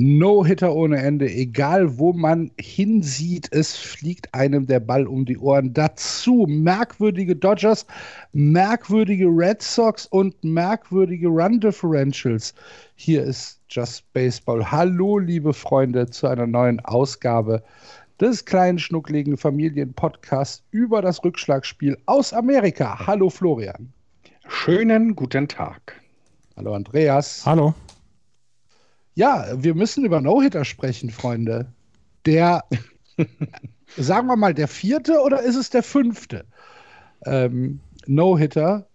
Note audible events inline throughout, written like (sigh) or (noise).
No-Hitter ohne Ende. Egal, wo man hinsieht, es fliegt einem der Ball um die Ohren. Dazu merkwürdige Dodgers, merkwürdige Red Sox und merkwürdige Run Differentials. Hier ist Just Baseball. Hallo, liebe Freunde, zu einer neuen Ausgabe des kleinen schnuckligen Familienpodcasts über das Rückschlagspiel aus Amerika. Hallo, Florian. Schönen guten Tag. Hallo, Andreas. Hallo. Ja, wir müssen über No-Hitter sprechen, Freunde. Der, (laughs) sagen wir mal, der vierte oder ist es der fünfte? Ähm, No-Hitter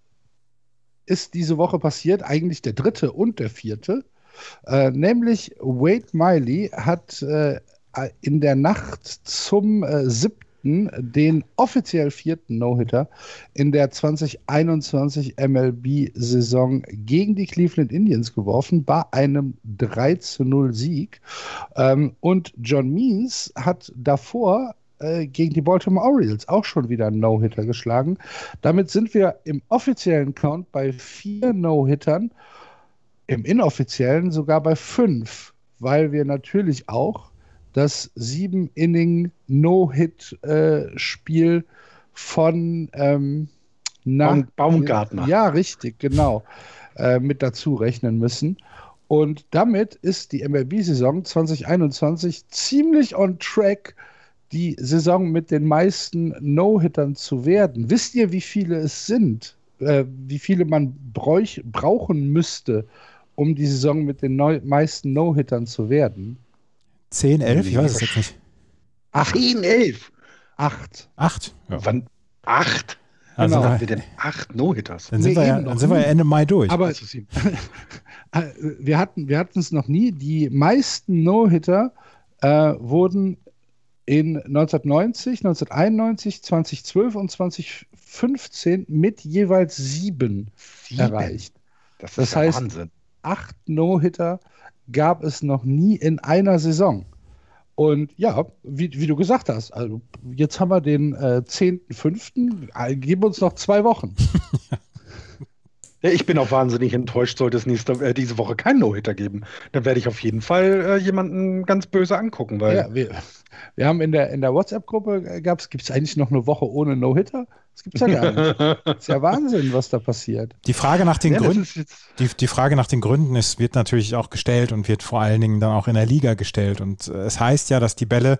ist diese Woche passiert, eigentlich der dritte und der vierte. Äh, nämlich Wade Miley hat äh, in der Nacht zum äh, siebten den offiziell vierten No-Hitter in der 2021 MLB-Saison gegen die Cleveland Indians geworfen, bei einem 3 zu 0 Sieg. Ähm, und John Means hat davor äh, gegen die Baltimore Orioles auch schon wieder einen No-Hitter geschlagen. Damit sind wir im offiziellen Count bei vier No-Hittern, im inoffiziellen sogar bei fünf, weil wir natürlich auch das sieben Inning No-Hit-Spiel äh, von ähm, na, Baumgartner. Ja, richtig, genau. Äh, mit dazu rechnen müssen. Und damit ist die MLB-Saison 2021 ziemlich on track, die Saison mit den meisten No-Hittern zu werden. Wisst ihr, wie viele es sind? Äh, wie viele man bräuch, brauchen müsste, um die Saison mit den neu, meisten No-Hittern zu werden? 10, 11? Ich weiß es jetzt nicht. Acht. 10, 11. Acht. Acht? Ja. Wann? Acht? Also genau. haben wir denn acht No-Hitters? Dann, sind, nee, wir ja, dann sind wir ja Ende Mai durch. Aber (laughs) wir hatten wir es noch nie. Die meisten No-Hitter äh, wurden in 1990, 1991, 2012 und 2015 mit jeweils sieben, sieben. erreicht. Das, das heißt, Wahnsinn. acht No-Hitter gab es noch nie in einer Saison. Und ja, wie, wie du gesagt hast, also jetzt haben wir den äh, 10.05., äh, geben uns noch zwei Wochen. (laughs) (laughs) Ja, ich bin auch wahnsinnig enttäuscht, sollte es nächste, äh, diese Woche keinen No-Hitter geben. Dann werde ich auf jeden Fall äh, jemanden ganz böse angucken. Weil ja, wir, wir haben in der, in der WhatsApp-Gruppe, äh, gibt es eigentlich noch eine Woche ohne No-Hitter? Das gibt es ja gar nicht. das ist ja Wahnsinn, was da passiert. Die Frage nach den ja, Gründen, die, die Frage nach den Gründen ist, wird natürlich auch gestellt und wird vor allen Dingen dann auch in der Liga gestellt. Und äh, es heißt ja, dass die Bälle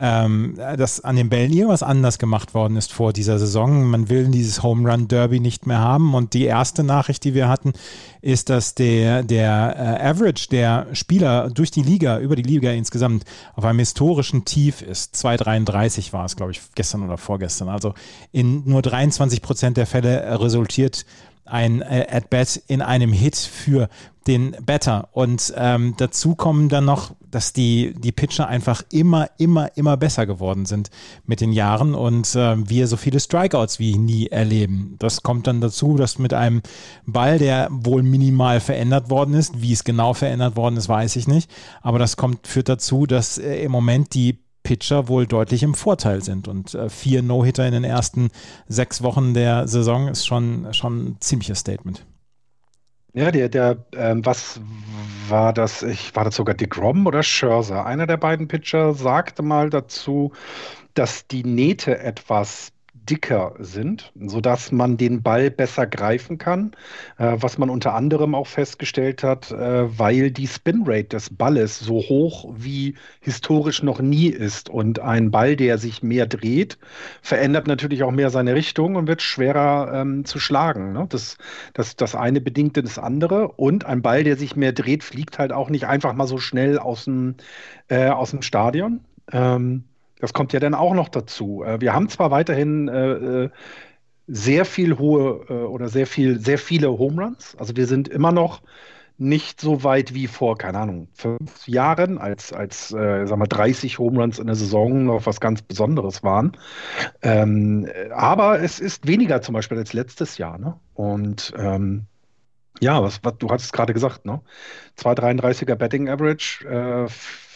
ähm, dass an den Bällen irgendwas anders gemacht worden ist vor dieser Saison. Man will dieses Home Run Derby nicht mehr haben. Und die erste Nachricht, die wir hatten, ist, dass der, der äh, Average der Spieler durch die Liga, über die Liga insgesamt, auf einem historischen Tief ist. 2,33 war es, glaube ich, gestern oder vorgestern. Also in nur 23 Prozent der Fälle resultiert ein äh, At-Bat in einem Hit für den Batter. Und ähm, dazu kommen dann noch, dass die, die Pitcher einfach immer, immer, immer besser geworden sind mit den Jahren und äh, wir so viele Strikeouts wie nie erleben. Das kommt dann dazu, dass mit einem Ball, der wohl minimal verändert worden ist, wie es genau verändert worden ist, weiß ich nicht. Aber das kommt, führt dazu, dass äh, im Moment die Pitcher wohl deutlich im Vorteil sind. Und äh, vier No-Hitter in den ersten sechs Wochen der Saison ist schon, schon ein ziemliches Statement. Ja, der, der, ähm, was war das? Ich, war das sogar DeGrom oder Scherzer? Einer der beiden Pitcher sagte mal dazu, dass die Nähte etwas dicker sind, sodass man den Ball besser greifen kann, äh, was man unter anderem auch festgestellt hat, äh, weil die Spinrate des Balles so hoch wie historisch noch nie ist. Und ein Ball, der sich mehr dreht, verändert natürlich auch mehr seine Richtung und wird schwerer ähm, zu schlagen. Ne? Das, das, das eine bedingte das andere. Und ein Ball, der sich mehr dreht, fliegt halt auch nicht einfach mal so schnell aus dem, äh, aus dem Stadion. Ähm, das kommt ja dann auch noch dazu. Äh, wir haben zwar weiterhin äh, äh, sehr viel hohe oder sehr viel, sehr viele Home Runs. Also wir sind immer noch nicht so weit wie vor, keine Ahnung, fünf Jahren, als, als äh, sag mal, 30 Home Runs in der Saison noch was ganz Besonderes waren. Ähm, aber es ist weniger zum Beispiel als letztes Jahr. Ne? Und ähm, Ja, was, was du hattest gerade gesagt, ne? 2,33er Betting Average äh,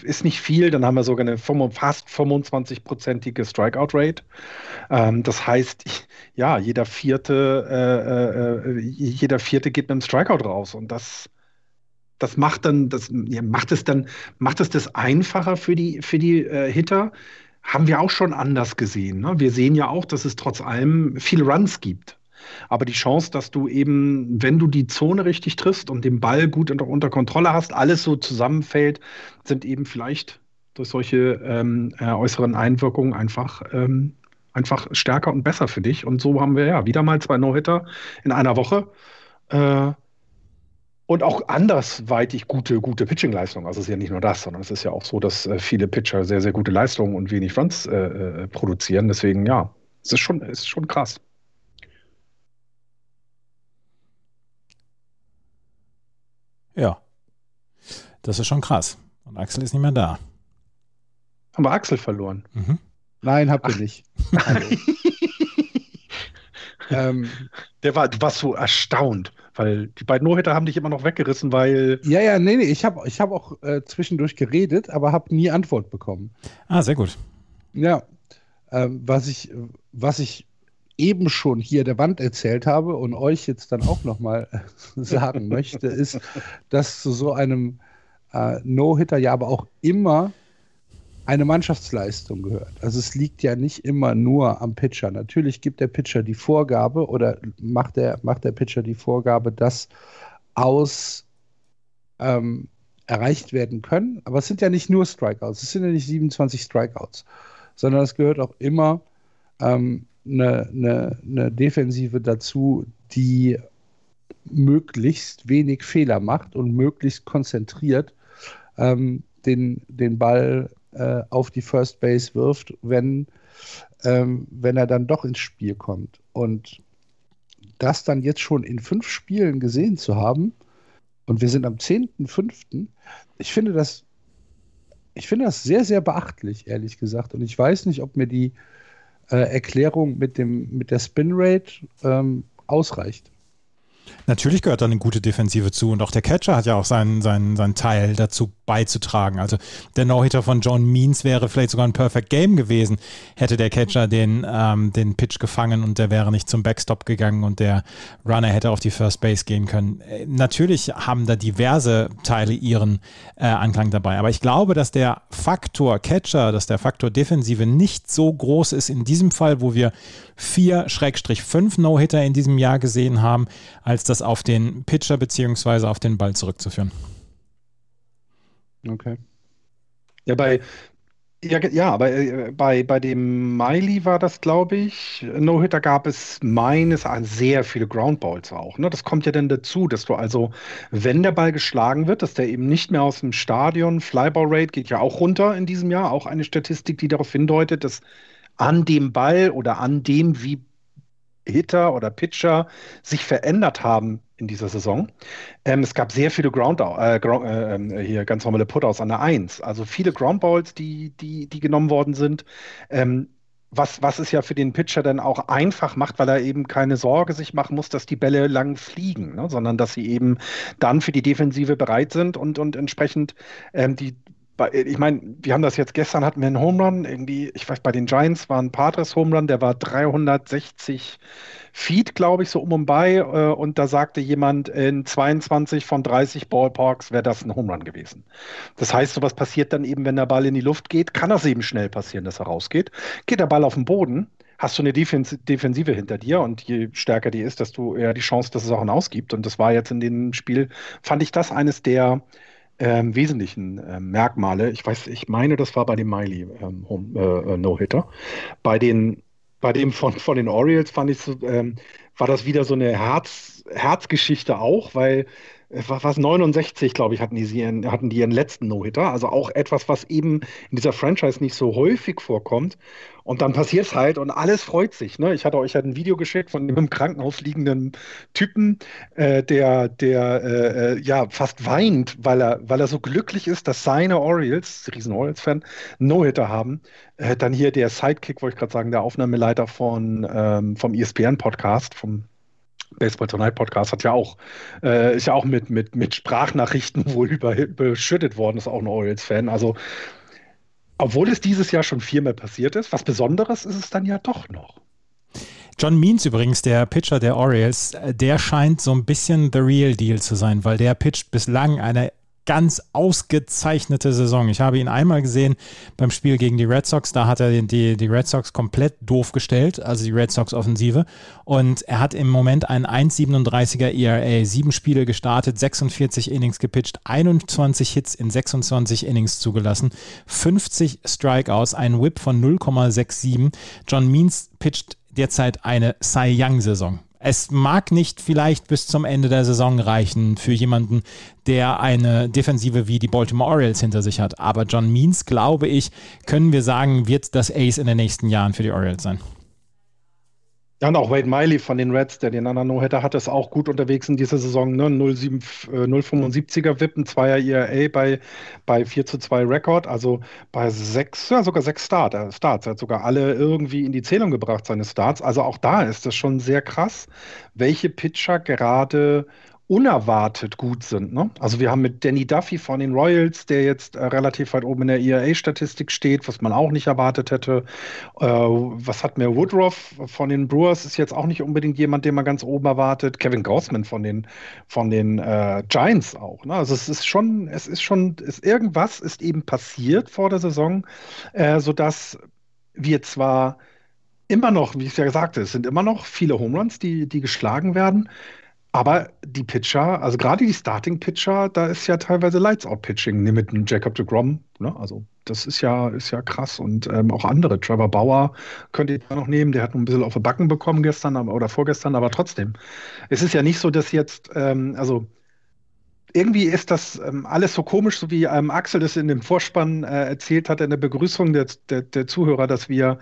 ist nicht viel, dann haben wir sogar eine fast 25-prozentige Strikeout Rate. Ähm, das heißt, (laughs) ja, jeder vierte, äh, äh, jeder vierte geht mit einem Strikeout raus und das, das macht dann, das ja, macht es dann, macht es das einfacher für die, für die äh, Hitter. Haben wir auch schon anders gesehen. Ne? Wir sehen ja auch, dass es trotz allem viele Runs gibt. Aber die Chance, dass du eben, wenn du die Zone richtig triffst und den Ball gut unter, unter Kontrolle hast, alles so zusammenfällt, sind eben vielleicht durch solche ähm, äh, äußeren Einwirkungen einfach, ähm, einfach stärker und besser für dich. Und so haben wir ja wieder mal zwei No-Hitter in einer Woche. Äh, und auch andersweitig gute, gute Pitching-Leistung. Also es ist ja nicht nur das, sondern es ist ja auch so, dass äh, viele Pitcher sehr, sehr gute Leistungen und wenig Runs äh, äh produzieren. Deswegen, ja, es ist schon, es ist schon krass. Ja. Das ist schon krass. Und Axel ist nicht mehr da. Haben wir Axel verloren? Mhm. Nein, habt ihr nicht. (laughs) (laughs) ähm, der war, du warst so erstaunt, weil die beiden No-Hitter haben dich immer noch weggerissen, weil. Ja, ja, nee, nee, ich habe ich hab auch äh, zwischendurch geredet, aber habe nie Antwort bekommen. Ah, sehr gut. Ja. Ähm, was, ich, was ich eben schon hier der Wand erzählt habe und euch jetzt dann auch nochmal (laughs) sagen möchte, ist, dass zu so einem äh, No-Hitter ja aber auch immer eine Mannschaftsleistung gehört. Also es liegt ja nicht immer nur am Pitcher. Natürlich gibt der Pitcher die Vorgabe oder macht der, macht der Pitcher die Vorgabe, dass aus ähm, erreicht werden können. Aber es sind ja nicht nur Strikeouts, es sind ja nicht 27 Strikeouts, sondern es gehört auch immer ähm, eine, eine, eine Defensive dazu, die möglichst wenig Fehler macht und möglichst konzentriert ähm, den, den Ball äh, auf die First Base wirft, wenn, ähm, wenn er dann doch ins Spiel kommt. Und das dann jetzt schon in fünf Spielen gesehen zu haben, und wir sind am 10.05., ich finde das, ich finde das sehr, sehr beachtlich, ehrlich gesagt. Und ich weiß nicht, ob mir die äh, Erklärung mit, dem, mit der Spinrate ähm, ausreicht. Natürlich gehört da eine gute Defensive zu und auch der Catcher hat ja auch seinen, seinen, seinen Teil dazu beizutragen. Also der No-Hitter von John Means wäre vielleicht sogar ein Perfect Game gewesen, hätte der Catcher den, ähm, den Pitch gefangen und der wäre nicht zum Backstop gegangen und der Runner hätte auf die First Base gehen können. Äh, natürlich haben da diverse Teile ihren äh, Anklang dabei, aber ich glaube, dass der Faktor Catcher, dass der Faktor Defensive nicht so groß ist in diesem Fall, wo wir vier Schrägstrich fünf No-Hitter in diesem Jahr gesehen haben, als das auf den Pitcher beziehungsweise auf den Ball zurückzuführen. Okay. Ja, bei, ja, ja, aber äh, bei, bei dem Miley war das, glaube ich, No-Hitter gab es meines Erachtens sehr viele Groundballs auch. Ne? Das kommt ja dann dazu, dass du also, wenn der Ball geschlagen wird, dass der eben nicht mehr aus dem Stadion, Flyball Rate geht ja auch runter in diesem Jahr, auch eine Statistik, die darauf hindeutet, dass an dem Ball oder an dem, wie Hitter oder Pitcher sich verändert haben in dieser Saison. Ähm, es gab sehr viele Ground, äh, Ground äh, ähm, hier ganz normale Putouts an der 1. Also viele Groundballs, die, die, die genommen worden sind. Ähm, was, was es ja für den Pitcher dann auch einfach macht, weil er eben keine Sorge sich machen muss, dass die Bälle lang fliegen, ne? sondern dass sie eben dann für die Defensive bereit sind und, und entsprechend ähm, die ich meine, wir haben das jetzt gestern hatten wir einen Home Run, irgendwie, ich weiß, bei den Giants war ein Padres Home Run, der war 360 Feet, glaube ich, so um und bei. Äh, und da sagte jemand, in 22 von 30 Ballparks wäre das ein Home Run gewesen. Das heißt, sowas passiert dann eben, wenn der Ball in die Luft geht, kann das eben schnell passieren, dass er rausgeht. Geht der Ball auf den Boden, hast du eine Defens Defensive hinter dir und je stärker die ist, desto eher die Chance, dass es auch ein Ausgibt. Und das war jetzt in dem Spiel, fand ich das eines der ähm, wesentlichen äh, Merkmale. Ich weiß, ich meine, das war bei dem Miley ähm, äh, äh, No-Hitter. Bei den, bei dem von, von den Orioles fand ich ähm, war das wieder so eine Herz, Herzgeschichte auch, weil was 69, glaube ich, hatten die, ihren, hatten die ihren letzten No-Hitter. Also auch etwas, was eben in dieser Franchise nicht so häufig vorkommt. Und dann passiert es halt und alles freut sich. Ne? Ich hatte euch halt ein Video geschickt von einem im Krankenhaus liegenden Typen, äh, der, der äh, äh, ja fast weint, weil er, weil er so glücklich ist, dass seine Orioles, riesen Orioles-Fan, No-Hitter haben. Äh, dann hier der Sidekick, wollte ich gerade sagen, der Aufnahmeleiter von, ähm, vom ESPN-Podcast, vom Baseball Tonight Podcast hat ja auch, äh, ist ja auch mit, mit, mit Sprachnachrichten (laughs) wohl über, überschüttet worden, ist auch ein Orioles-Fan. Also, obwohl es dieses Jahr schon viermal passiert ist, was Besonderes ist es dann ja doch noch. John Means übrigens, der Pitcher der Orioles, der scheint so ein bisschen the real deal zu sein, weil der pitcht bislang eine ganz ausgezeichnete Saison. Ich habe ihn einmal gesehen beim Spiel gegen die Red Sox. Da hat er die, die Red Sox komplett doof gestellt, also die Red Sox Offensive. Und er hat im Moment einen 1,37er ERA, sieben Spiele gestartet, 46 Innings gepitcht, 21 Hits in 26 Innings zugelassen, 50 Strikeouts, ein Whip von 0,67. John Means pitcht derzeit eine Cy Young-Saison. Es mag nicht vielleicht bis zum Ende der Saison reichen für jemanden, der eine Defensive wie die Baltimore Orioles hinter sich hat. Aber John Means, glaube ich, können wir sagen, wird das Ace in den nächsten Jahren für die Orioles sein. Ja, und auch Wade Miley von den Reds, der den anderen No-Hitter hat, ist auch gut unterwegs in dieser Saison. Ne? 0,75er äh, WIP, ein 2er ERA bei, bei 4 zu 2 Rekord, also bei sechs, ja, sogar sechs Start, äh, Starts. Er hat sogar alle irgendwie in die Zählung gebracht, seine Starts. Also auch da ist das schon sehr krass, welche Pitcher gerade unerwartet gut sind. Ne? Also wir haben mit Danny Duffy von den Royals, der jetzt äh, relativ weit oben in der ERA-Statistik steht, was man auch nicht erwartet hätte. Äh, was hat mir Woodruff von den Brewers ist jetzt auch nicht unbedingt jemand, den man ganz oben erwartet. Kevin Grossman von den von den äh, Giants auch. Ne? Also es ist schon, es ist schon, ist, irgendwas ist eben passiert vor der Saison, äh, sodass wir zwar immer noch, wie ich es ja gesagt habe, es sind immer noch viele Home Runs, die, die geschlagen werden. Aber die Pitcher, also gerade die Starting-Pitcher, da ist ja teilweise Lights-Out-Pitching mit Jacob de Grom. Ne? Also das ist ja, ist ja krass. Und ähm, auch andere, Trevor Bauer könnt ihr da noch nehmen, der hat ein bisschen auf die Backen bekommen gestern oder vorgestern, aber trotzdem. Es ist ja nicht so, dass jetzt, ähm, also irgendwie ist das ähm, alles so komisch, so wie ähm, Axel das in dem Vorspann äh, erzählt hat in der Begrüßung der, der, der, Zuhörer, dass wir,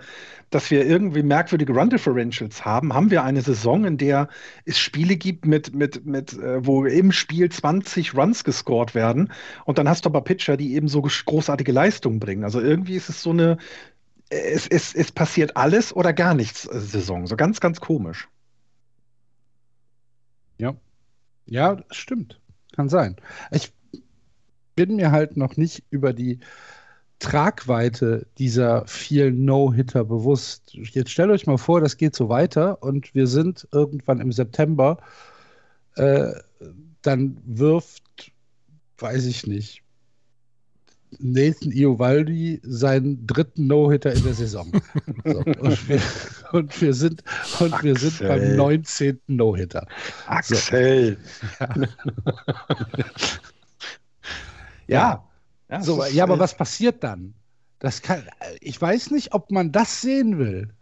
dass wir irgendwie merkwürdige Run-Differentials haben. Haben wir eine Saison, in der es Spiele gibt, mit, mit, mit, äh, wo im Spiel 20 Runs gescored werden und dann hast du aber Pitcher, die eben so großartige Leistungen bringen. Also irgendwie ist es so eine, es, es, es passiert alles oder gar nichts äh, Saison. So ganz, ganz komisch. Ja. Ja, stimmt. Kann sein. Ich bin mir halt noch nicht über die Tragweite dieser vielen No-Hitter bewusst. Jetzt stellt euch mal vor, das geht so weiter und wir sind irgendwann im September. Äh, dann wirft, weiß ich nicht, Nathan Iovaldi seinen dritten No-Hitter in der Saison. so, (laughs) und, wir, und, wir, sind, und wir sind beim 19. No-Hitter. Axel! So. ja. ja. so, ja, aber was passiert dann? Das kann, ich weiß nicht, ob man das sehen will.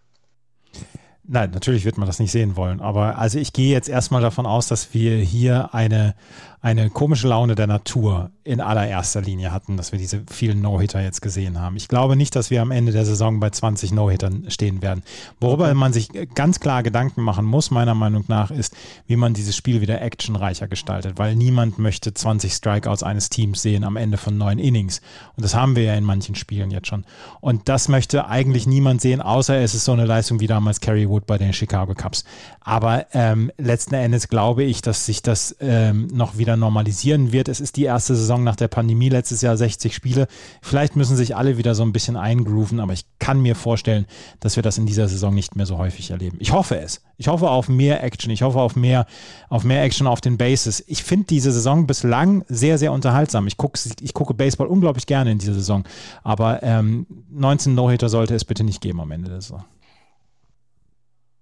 Nein, natürlich wird man das nicht sehen wollen. Aber also ich gehe jetzt erstmal davon aus, dass wir hier eine, eine komische Laune der Natur in allererster Linie hatten, dass wir diese vielen No-Hitter jetzt gesehen haben. Ich glaube nicht, dass wir am Ende der Saison bei 20 No-Hittern stehen werden. Worüber man sich ganz klar Gedanken machen muss, meiner Meinung nach, ist, wie man dieses Spiel wieder actionreicher gestaltet, weil niemand möchte 20 Strikeouts eines Teams sehen am Ende von neun Innings. Und das haben wir ja in manchen Spielen jetzt schon. Und das möchte eigentlich niemand sehen, außer es ist so eine Leistung wie damals Kerry Wood bei den Chicago Cubs. Aber ähm, letzten Endes glaube ich, dass sich das ähm, noch wieder normalisieren wird. Es ist die erste Saison nach der Pandemie, letztes Jahr 60 Spiele. Vielleicht müssen sich alle wieder so ein bisschen eingrooven, aber ich kann mir vorstellen, dass wir das in dieser Saison nicht mehr so häufig erleben. Ich hoffe es. Ich hoffe auf mehr Action. Ich hoffe auf mehr, auf mehr Action auf den Bases. Ich finde diese Saison bislang sehr, sehr unterhaltsam. Ich gucke ich gucke Baseball unglaublich gerne in dieser Saison. Aber ähm, 19 No-Hitter sollte es bitte nicht geben am Ende der Saison.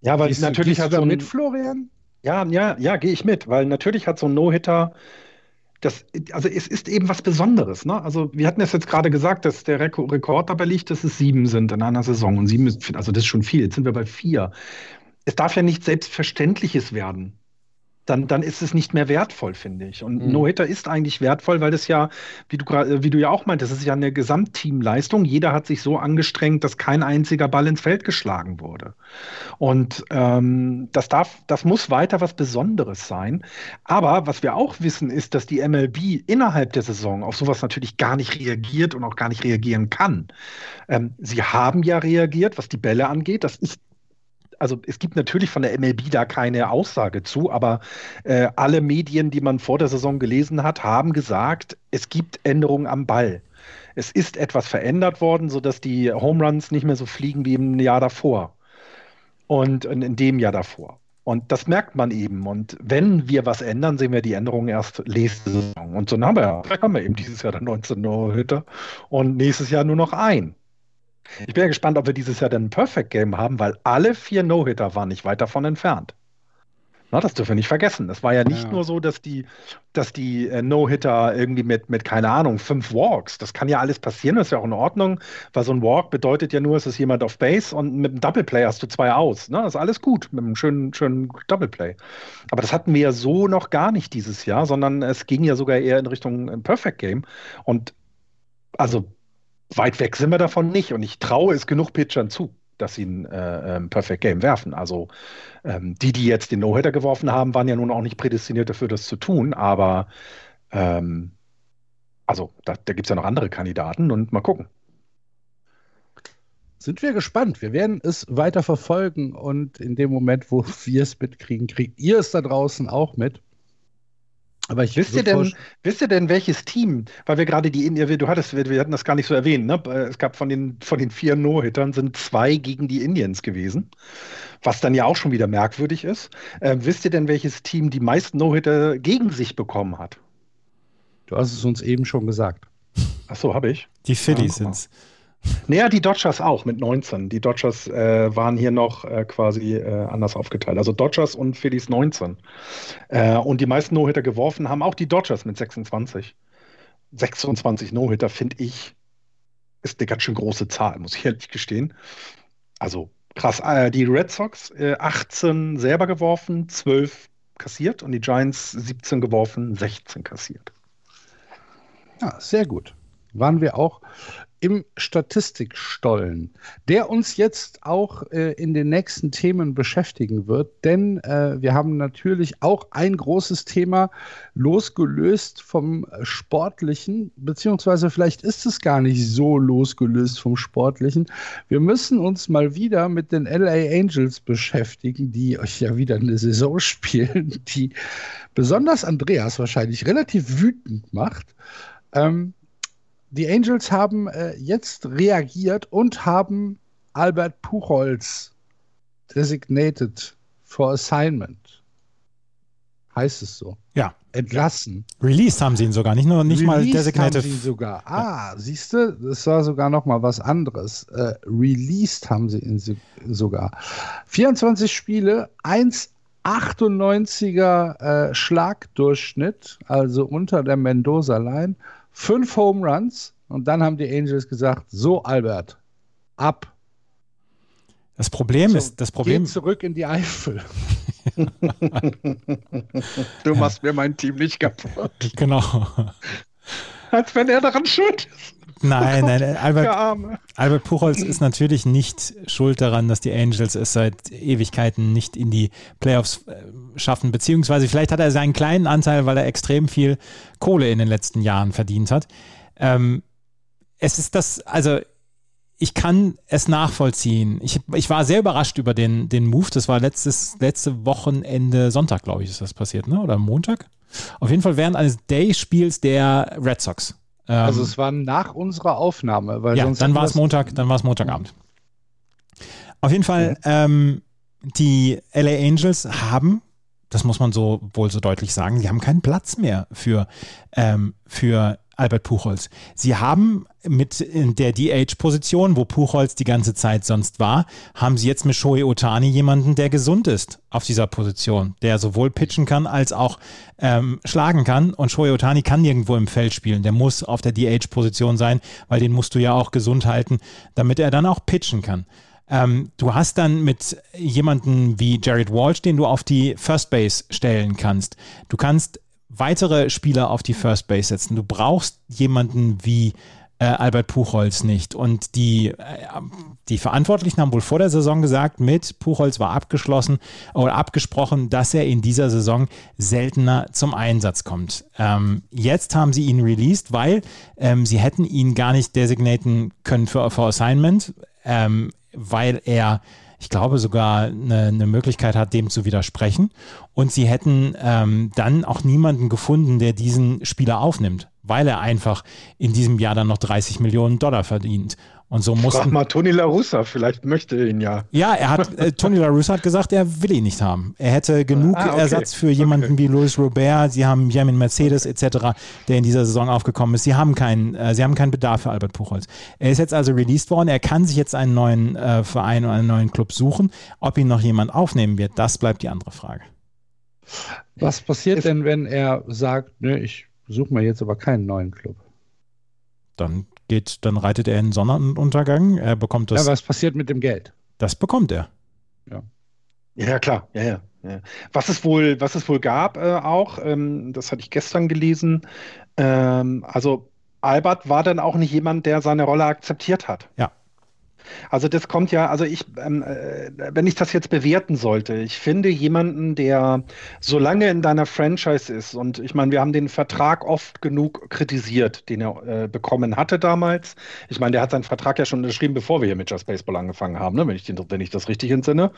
Ja, weil gehst natürlich hat so ein, mit Florian. Ja, ja, ja, gehe ich mit, weil natürlich hat so ein No-Hitter das, also es ist eben was Besonderes. Ne? Also wir hatten es jetzt gerade gesagt, dass der Rekord dabei liegt, dass es sieben sind in einer Saison. Und sieben ist, also das ist schon viel. Jetzt sind wir bei vier. Es darf ja nicht Selbstverständliches werden dann, dann ist es nicht mehr wertvoll, finde ich. Und mhm. No-Hitter ist eigentlich wertvoll, weil das ja, wie du, wie du ja auch meintest, das ist ja eine Gesamtteamleistung. Jeder hat sich so angestrengt, dass kein einziger Ball ins Feld geschlagen wurde. Und ähm, das darf, das muss weiter was Besonderes sein. Aber was wir auch wissen, ist, dass die MLB innerhalb der Saison auf sowas natürlich gar nicht reagiert und auch gar nicht reagieren kann. Ähm, sie haben ja reagiert, was die Bälle angeht. Das ist also es gibt natürlich von der MLB da keine Aussage zu, aber äh, alle Medien, die man vor der Saison gelesen hat, haben gesagt, es gibt Änderungen am Ball. Es ist etwas verändert worden, sodass die Home Runs nicht mehr so fliegen wie im Jahr davor und in dem Jahr davor. Und das merkt man eben. Und wenn wir was ändern, sehen wir die Änderungen erst nächste Saison. Und so haben wir, haben wir eben dieses Jahr dann 19 No-Hitter und nächstes Jahr nur noch ein. Ich bin ja gespannt, ob wir dieses Jahr dann ein Perfect Game haben, weil alle vier No-Hitter waren nicht weit davon entfernt. Na, das dürfen wir nicht vergessen. Das war ja nicht ja. nur so, dass die, dass die äh, No-Hitter irgendwie mit, mit, keine Ahnung, fünf Walks, das kann ja alles passieren, das ist ja auch in Ordnung, weil so ein Walk bedeutet ja nur, es ist jemand auf Base und mit einem Double Play hast du zwei aus. Ne? Das ist alles gut mit einem schönen, schönen Double Play. Aber das hatten wir ja so noch gar nicht dieses Jahr, sondern es ging ja sogar eher in Richtung ein Perfect Game. Und also weit weg sind wir davon nicht. Und ich traue es genug Pitchern zu dass sie ein äh, ähm, Perfect Game werfen. Also ähm, die, die jetzt den No-Hitter geworfen haben, waren ja nun auch nicht prädestiniert dafür, das zu tun. Aber ähm, also da, da gibt es ja noch andere Kandidaten und mal gucken. Sind wir gespannt. Wir werden es weiter verfolgen und in dem Moment, wo (laughs) wir es mitkriegen, kriegt ihr es da draußen auch mit. Aber ich wisst ihr denn, wisst ihr denn, welches Team, weil wir gerade die, du hattest, wir, wir hatten das gar nicht so erwähnt, ne? Es gab von den, von den vier No-Hittern sind zwei gegen die Indians gewesen, was dann ja auch schon wieder merkwürdig ist. Äh, wisst ihr denn, welches Team die meisten No-Hitter gegen sich bekommen hat? Du hast es uns eben schon gesagt. Ach so, habe ich. Die Phillies ja, sind's. Naja, die Dodgers auch mit 19. Die Dodgers äh, waren hier noch äh, quasi äh, anders aufgeteilt. Also Dodgers und Phillies 19. Äh, und die meisten No-Hitter geworfen haben auch die Dodgers mit 26. 26 No-Hitter, finde ich, ist eine ganz schön große Zahl, muss ich ehrlich gestehen. Also krass. Äh, die Red Sox 18 äh, selber geworfen, 12 kassiert und die Giants 17 geworfen, 16 kassiert. Ja, sehr gut waren wir auch im Statistikstollen, der uns jetzt auch äh, in den nächsten Themen beschäftigen wird, denn äh, wir haben natürlich auch ein großes Thema losgelöst vom Sportlichen, beziehungsweise vielleicht ist es gar nicht so losgelöst vom Sportlichen. Wir müssen uns mal wieder mit den LA Angels beschäftigen, die euch ja wieder eine Saison (laughs) spielen, die besonders Andreas wahrscheinlich relativ wütend macht. Ähm, die Angels haben äh, jetzt reagiert und haben Albert Puchholz designated for assignment. Heißt es so? Ja. Entlassen. Released haben sie ihn sogar, nicht nur nicht Released mal designated. Haben sie ihn sogar. Ah, ja. siehst du, das war sogar noch mal was anderes. Äh, released haben sie ihn sogar. 24 Spiele, 1,98er äh, Schlagdurchschnitt, also unter der Mendoza-Line fünf Home Runs und dann haben die Angels gesagt: So, Albert, ab. Das Problem so, ist, das Problem. Geh zurück in die Eifel. (laughs) du machst mir mein Team nicht kaputt. Genau. Als wenn er daran schuld ist. Nein, oh nein, (laughs) Albert, Albert Puchholz ist natürlich nicht schuld daran, dass die Angels es seit Ewigkeiten nicht in die Playoffs äh, schaffen, beziehungsweise vielleicht hat er seinen kleinen Anteil, weil er extrem viel Kohle in den letzten Jahren verdient hat. Ähm, es ist das, also ich kann es nachvollziehen. Ich, ich war sehr überrascht über den, den Move. Das war letztes, letzte Wochenende, Sonntag, glaube ich, ist das passiert, ne? Oder Montag? Auf jeden Fall während eines Day-Spiels der Red Sox. Ähm, also es war nach unserer Aufnahme, weil ja, sonst dann war es Montag, dann war es Montagabend. Auf jeden Fall, mhm. ähm, die LA Angels haben, das muss man so wohl so deutlich sagen, sie haben keinen Platz mehr für, ähm, für Albert Puchholz. Sie haben mit der DH-Position, wo Puchholz die ganze Zeit sonst war, haben sie jetzt mit Shohei Otani jemanden, der gesund ist auf dieser Position, der sowohl pitchen kann als auch ähm, schlagen kann. Und Shohei Otani kann nirgendwo im Feld spielen. Der muss auf der DH-Position sein, weil den musst du ja auch gesund halten, damit er dann auch pitchen kann. Ähm, du hast dann mit jemanden wie Jared Walsh, den du auf die First Base stellen kannst. Du kannst weitere Spieler auf die First Base setzen. Du brauchst jemanden wie äh, Albert Puchholz nicht. Und die, äh, die Verantwortlichen haben wohl vor der Saison gesagt, mit Puchholz war abgeschlossen oder abgesprochen, dass er in dieser Saison seltener zum Einsatz kommt. Ähm, jetzt haben sie ihn released, weil ähm, sie hätten ihn gar nicht designaten können für, für Assignment, ähm, weil er ich glaube sogar eine, eine Möglichkeit hat, dem zu widersprechen. Und sie hätten ähm, dann auch niemanden gefunden, der diesen Spieler aufnimmt, weil er einfach in diesem Jahr dann noch 30 Millionen Dollar verdient. Und so mussten. Frag mal Tony La Russa, vielleicht möchte er ihn ja. Ja, er hat, äh, Tony La Russa hat gesagt, er will ihn nicht haben. Er hätte genug ah, okay. Ersatz für jemanden okay. wie Louis Robert. Sie haben Jamin Mercedes etc., der in dieser Saison aufgekommen ist. Sie haben keinen, äh, sie haben keinen Bedarf für Albert Puchholz. Er ist jetzt also released worden. Er kann sich jetzt einen neuen äh, Verein oder einen neuen Club suchen. Ob ihn noch jemand aufnehmen wird, das bleibt die andere Frage. Was passiert denn, wenn er sagt, ne, ich suche mir jetzt aber keinen neuen Club? Dann geht, dann reitet er in den Sonnenuntergang. Er bekommt das. Ja, was passiert mit dem Geld? Das bekommt er. Ja. Ja, klar. Ja, ja. ja. Was es wohl, was es wohl gab äh, auch, ähm, das hatte ich gestern gelesen. Ähm, also Albert war dann auch nicht jemand, der seine Rolle akzeptiert hat. Ja. Also das kommt ja, also ich, ähm, äh, wenn ich das jetzt bewerten sollte, ich finde jemanden, der so lange in deiner Franchise ist und ich meine, wir haben den Vertrag oft genug kritisiert, den er äh, bekommen hatte damals. Ich meine, der hat seinen Vertrag ja schon unterschrieben, bevor wir hier mit Just Baseball angefangen haben, ne? wenn, ich den, wenn ich das richtig entsinne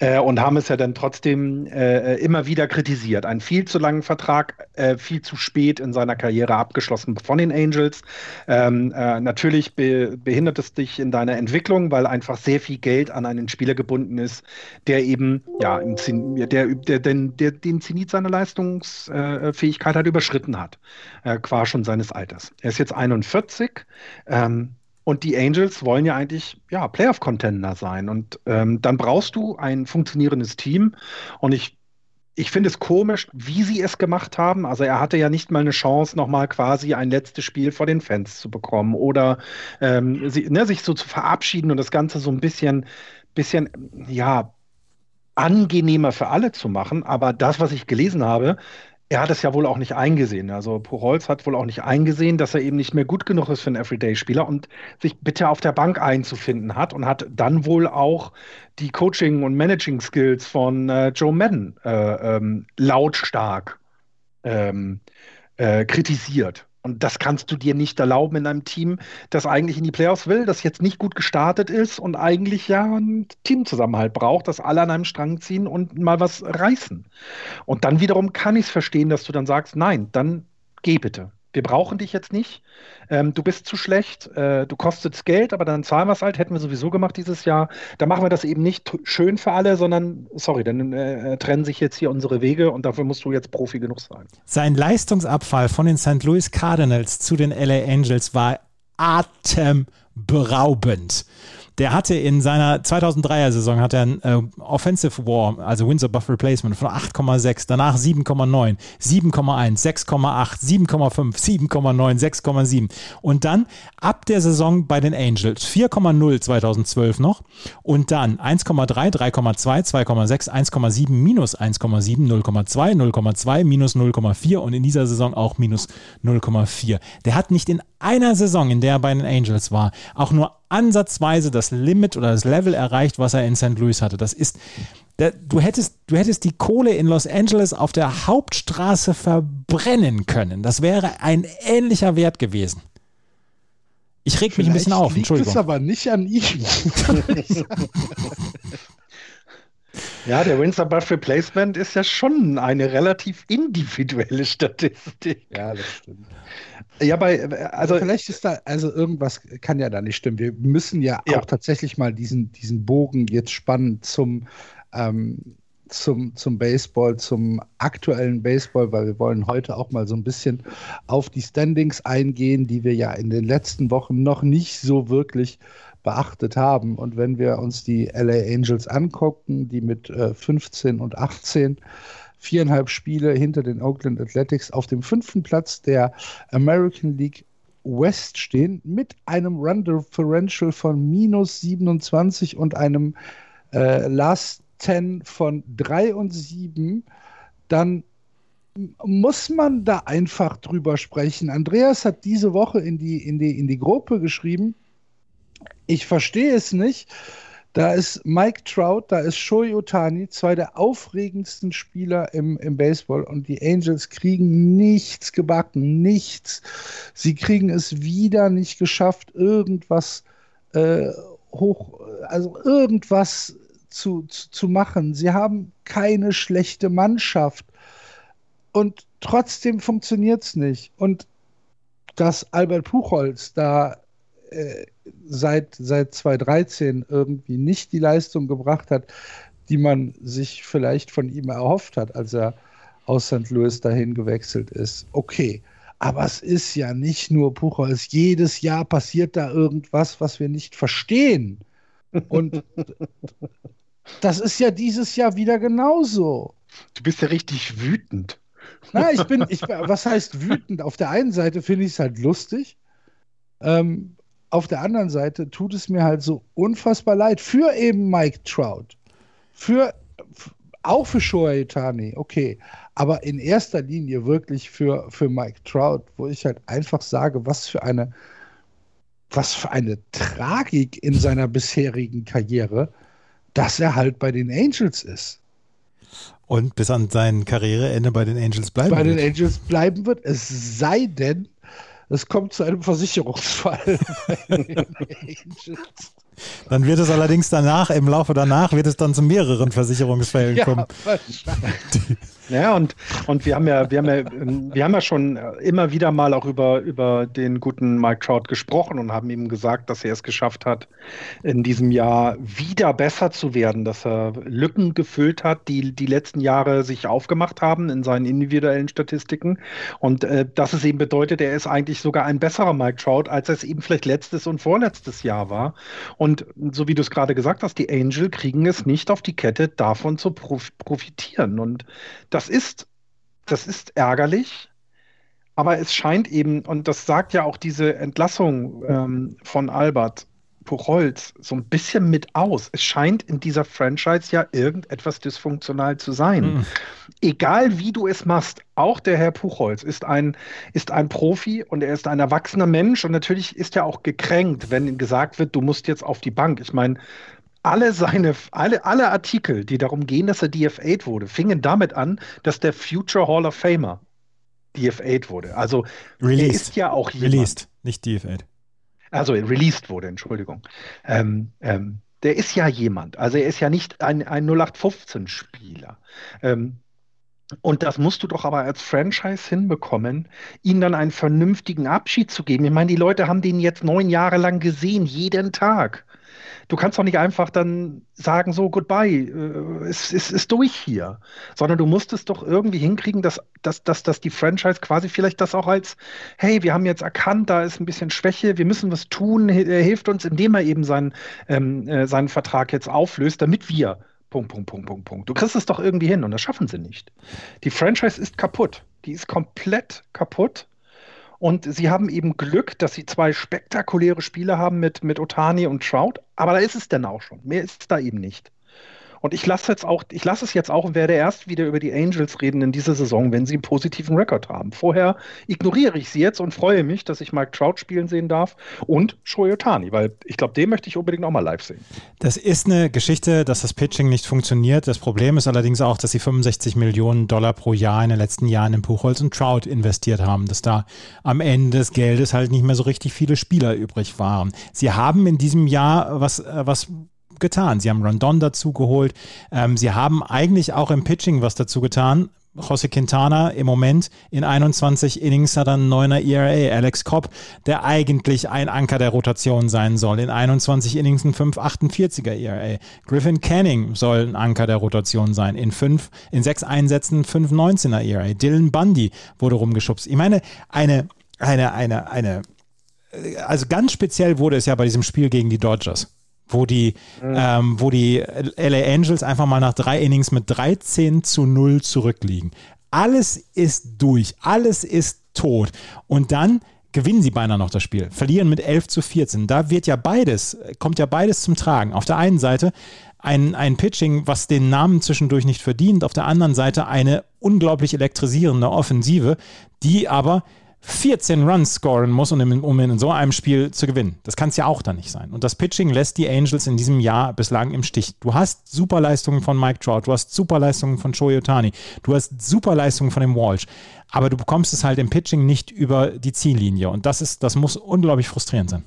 und haben es ja dann trotzdem äh, immer wieder kritisiert. Einen viel zu langen Vertrag, äh, viel zu spät in seiner Karriere abgeschlossen von den Angels. Ähm, äh, natürlich be behindert es dich in deiner Entwicklung, weil einfach sehr viel Geld an einen Spieler gebunden ist, der eben ja im Zen der, der, der, der, den Zenit seiner Leistungsfähigkeit halt überschritten hat, äh, qua schon seines Alters. Er ist jetzt 41. Ähm, und die Angels wollen ja eigentlich ja, Playoff-Contender sein. Und ähm, dann brauchst du ein funktionierendes Team. Und ich, ich finde es komisch, wie sie es gemacht haben. Also er hatte ja nicht mal eine Chance, nochmal quasi ein letztes Spiel vor den Fans zu bekommen oder ähm, sie, ne, sich so zu verabschieden und das Ganze so ein bisschen, bisschen, ja, angenehmer für alle zu machen. Aber das, was ich gelesen habe, er hat es ja wohl auch nicht eingesehen. Also Puchholz hat wohl auch nicht eingesehen, dass er eben nicht mehr gut genug ist für einen Everyday-Spieler und sich bitte auf der Bank einzufinden hat und hat dann wohl auch die Coaching- und Managing-Skills von äh, Joe Madden äh, ähm, lautstark ähm, äh, kritisiert. Und das kannst du dir nicht erlauben in einem Team, das eigentlich in die Playoffs will, das jetzt nicht gut gestartet ist und eigentlich ja einen Teamzusammenhalt braucht, dass alle an einem Strang ziehen und mal was reißen. Und dann wiederum kann ich es verstehen, dass du dann sagst, nein, dann geh bitte wir brauchen dich jetzt nicht, ähm, du bist zu schlecht, äh, du kostest Geld, aber dann zahlen wir es halt, hätten wir sowieso gemacht dieses Jahr. Da machen wir das eben nicht schön für alle, sondern, sorry, dann äh, trennen sich jetzt hier unsere Wege und dafür musst du jetzt Profi genug sein. Sein Leistungsabfall von den St. Louis Cardinals zu den LA Angels war atemberaubend. Der hatte in seiner 2003er Saison hat er ein äh, Offensive War, also Wins above Replacement von 8,6, danach 7,9, 7,1, 6,8, 7,5, 7,9, 6,7 und dann ab der Saison bei den Angels 4,0 2012 noch und dann 1,3, 3,2, 2,6, 1,7, minus 1,7, 0,2, 0,2, minus 0,4 und in dieser Saison auch minus 0,4. Der hat nicht in einer Saison, in der er bei den Angels war, auch nur ansatzweise das Limit oder das Level erreicht, was er in St. Louis hatte. Das ist, du hättest, du hättest die Kohle in Los Angeles auf der Hauptstraße verbrennen können. Das wäre ein ähnlicher Wert gewesen. Ich reg mich ein bisschen auf, Entschuldigung. Das aber nicht an ihm. (laughs) Ja, der Wins Above Replacement ist ja schon eine relativ individuelle Statistik. Ja, das stimmt. Ja, bei, also vielleicht ist da, also irgendwas kann ja da nicht stimmen. Wir müssen ja, ja. auch tatsächlich mal diesen, diesen Bogen jetzt spannen zum, ähm, zum, zum Baseball, zum aktuellen Baseball, weil wir wollen heute auch mal so ein bisschen auf die Standings eingehen, die wir ja in den letzten Wochen noch nicht so wirklich beachtet haben. Und wenn wir uns die LA Angels angucken, die mit äh, 15 und 18 viereinhalb Spiele hinter den Oakland Athletics auf dem fünften Platz der American League West stehen, mit einem Run Differential von minus 27 und einem äh, Last 10 von 3 und 7, dann muss man da einfach drüber sprechen. Andreas hat diese Woche in die, in die, in die Gruppe geschrieben, ich verstehe es nicht. Da ist Mike Trout, da ist Shohei Otani, zwei der aufregendsten Spieler im, im Baseball und die Angels kriegen nichts gebacken, nichts. Sie kriegen es wieder nicht geschafft, irgendwas äh, hoch, also irgendwas zu, zu, zu machen. Sie haben keine schlechte Mannschaft. Und trotzdem funktioniert es nicht. Und dass Albert Puchholz da seit, seit 2013 irgendwie nicht die Leistung gebracht hat, die man sich vielleicht von ihm erhofft hat, als er aus St. Louis dahin gewechselt ist. Okay. Aber es ist ja nicht nur Puchholz. Jedes Jahr passiert da irgendwas, was wir nicht verstehen. Und (laughs) das ist ja dieses Jahr wieder genauso. Du bist ja richtig wütend. Na, ich bin, ich, was heißt wütend? Auf der einen Seite finde ich es halt lustig. Ähm, auf der anderen Seite tut es mir halt so unfassbar leid für eben Mike Trout. Für, auch für Shohei Itani, okay. Aber in erster Linie wirklich für, für Mike Trout, wo ich halt einfach sage, was für eine, was für eine Tragik in seiner bisherigen Karriere, dass er halt bei den Angels ist. Und bis an sein Karriereende bei den Angels bleiben wird. Bei den Angels bleiben wird, es sei denn, es kommt zu einem Versicherungsfall bei den Angels. Dann wird es allerdings danach, im Laufe danach, wird es dann zu mehreren Versicherungsfällen ja, kommen. Ja, und, und wir haben ja, wir haben ja, wir haben ja schon immer wieder mal auch über, über den guten Mike Trout gesprochen und haben ihm gesagt, dass er es geschafft hat, in diesem Jahr wieder besser zu werden, dass er Lücken gefüllt hat, die die letzten Jahre sich aufgemacht haben in seinen individuellen Statistiken. Und äh, dass es eben bedeutet, er ist eigentlich sogar ein besserer Mike Trout, als es eben vielleicht letztes und vorletztes Jahr war. Und so wie du es gerade gesagt hast, die Angel kriegen es nicht auf die Kette, davon zu profitieren. Und das das ist, das ist ärgerlich, aber es scheint eben, und das sagt ja auch diese Entlassung ähm, von Albert Puchholz so ein bisschen mit aus. Es scheint in dieser Franchise ja irgendetwas dysfunktional zu sein. Mhm. Egal wie du es machst, auch der Herr Puchholz ist ein, ist ein Profi und er ist ein erwachsener Mensch und natürlich ist er auch gekränkt, wenn ihm gesagt wird, du musst jetzt auf die Bank. Ich meine, alle seine, alle, alle Artikel, die darum gehen, dass er DF8 wurde, fingen damit an, dass der Future Hall of Famer DF8 wurde. Also released. er ist ja auch jemand. Released, nicht DF8. Also released wurde, Entschuldigung. Ähm, ähm, der ist ja jemand. Also er ist ja nicht ein, ein 0815-Spieler. Ähm, und das musst du doch aber als Franchise hinbekommen, ihnen dann einen vernünftigen Abschied zu geben. Ich meine, die Leute haben den jetzt neun Jahre lang gesehen, jeden Tag. Du kannst doch nicht einfach dann sagen, so, goodbye, äh, es, es ist durch hier. Sondern du musst es doch irgendwie hinkriegen, dass, dass, dass, dass die Franchise quasi vielleicht das auch als, hey, wir haben jetzt erkannt, da ist ein bisschen Schwäche, wir müssen was tun, er hilft uns, indem er eben seinen, ähm, äh, seinen Vertrag jetzt auflöst, damit wir Punkt, Punkt, Punkt, Punkt, Punkt. Du kriegst es doch irgendwie hin und das schaffen sie nicht. Die Franchise ist kaputt. Die ist komplett kaputt. Und sie haben eben Glück, dass sie zwei spektakuläre Spiele haben mit, mit Otani und Trout. Aber da ist es denn auch schon. Mehr ist da eben nicht. Und ich lasse jetzt auch, ich lasse es jetzt auch und werde erst wieder über die Angels reden in dieser Saison, wenn sie einen positiven Rekord haben. Vorher ignoriere ich sie jetzt und freue mich, dass ich Mike Trout spielen sehen darf und Shohei Otani, weil ich glaube, den möchte ich unbedingt auch mal live sehen. Das ist eine Geschichte, dass das Pitching nicht funktioniert. Das Problem ist allerdings auch, dass sie 65 Millionen Dollar pro Jahr in den letzten Jahren in Puchholz und Trout investiert haben, dass da am Ende des Geldes halt nicht mehr so richtig viele Spieler übrig waren. Sie haben in diesem Jahr was, äh, was getan. Sie haben Rondon dazu geholt. Ähm, sie haben eigentlich auch im Pitching was dazu getan. José Quintana im Moment in 21 Innings hat er einen 9er ERA. Alex Cobb, der eigentlich ein Anker der Rotation sein soll, in 21 Innings ein 5,48er ERA. Griffin Canning soll ein Anker der Rotation sein, in, fünf, in sechs Einsätzen 5,19er ERA. Dylan Bundy wurde rumgeschubst. Ich meine, eine, eine, eine, eine, also ganz speziell wurde es ja bei diesem Spiel gegen die Dodgers wo die, mhm. ähm, wo die LA Angels einfach mal nach drei Innings mit 13 zu 0 zurückliegen. Alles ist durch, alles ist tot. Und dann gewinnen sie beinahe noch das Spiel, verlieren mit 11 zu 14. Da wird ja beides, kommt ja beides zum Tragen. Auf der einen Seite ein, ein Pitching, was den Namen zwischendurch nicht verdient, auf der anderen Seite eine unglaublich elektrisierende Offensive, die aber 14 Runs scoren muss, um in, um in so einem Spiel zu gewinnen. Das kann es ja auch dann nicht sein. Und das Pitching lässt die Angels in diesem Jahr bislang im Stich. Du hast Superleistungen von Mike Trout, du hast Superleistungen von Shohei Otani, du hast Superleistungen von dem Walsh, aber du bekommst es halt im Pitching nicht über die Ziellinie. Und das ist, das muss unglaublich frustrierend sein.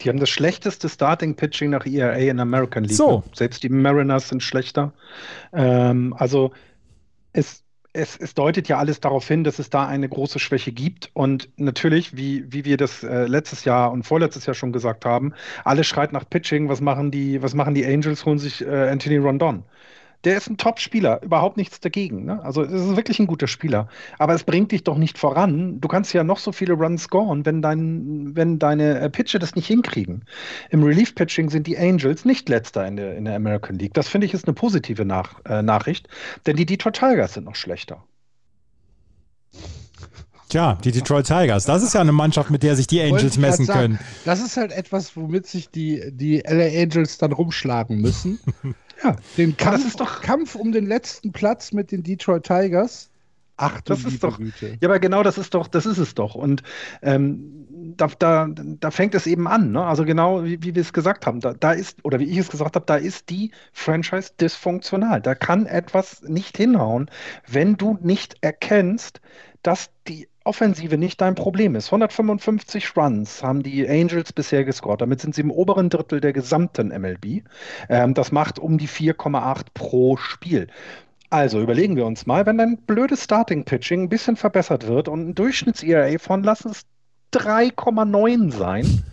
Die haben das schlechteste Starting Pitching nach ERA in American League. So. Selbst die Mariners sind schlechter. Ähm, also es, es, es, deutet ja alles darauf hin, dass es da eine große Schwäche gibt. Und natürlich, wie, wie wir das äh, letztes Jahr und vorletztes Jahr schon gesagt haben, alle schreit nach Pitching. Was machen die, was machen die Angels? Holen sich äh, Anthony Rondon der ist ein Top-Spieler, überhaupt nichts dagegen. Ne? Also es ist wirklich ein guter Spieler. Aber es bringt dich doch nicht voran. Du kannst ja noch so viele Runs scoren, wenn, dein, wenn deine äh, Pitcher das nicht hinkriegen. Im Relief-Pitching sind die Angels nicht letzter in der, in der American League. Das finde ich ist eine positive Nach äh, Nachricht, denn die Detroit Tigers sind noch schlechter. Tja, die Detroit Tigers, das ist ja eine Mannschaft, mit der sich die Angels messen sagen, können. Das ist halt etwas, womit sich die, die LA Angels dann rumschlagen müssen. (laughs) Ja, den Kampf, das ist doch Kampf um den letzten Platz mit den Detroit Tigers. Ach, das ist doch. Güte. Ja, aber genau das ist doch, das ist es doch. Und ähm, da, da, da fängt es eben an. Ne? Also genau wie, wie wir es gesagt haben, da, da ist, oder wie ich es gesagt habe, da ist die Franchise dysfunktional. Da kann etwas nicht hinhauen, wenn du nicht erkennst, dass die Offensive nicht dein Problem ist. 155 Runs haben die Angels bisher gescored. Damit sind sie im oberen Drittel der gesamten MLB. Ähm, das macht um die 4,8 pro Spiel. Also überlegen wir uns mal, wenn dein blödes Starting-Pitching ein bisschen verbessert wird und ein Durchschnitts-ERA von, lass es 3,9 sein,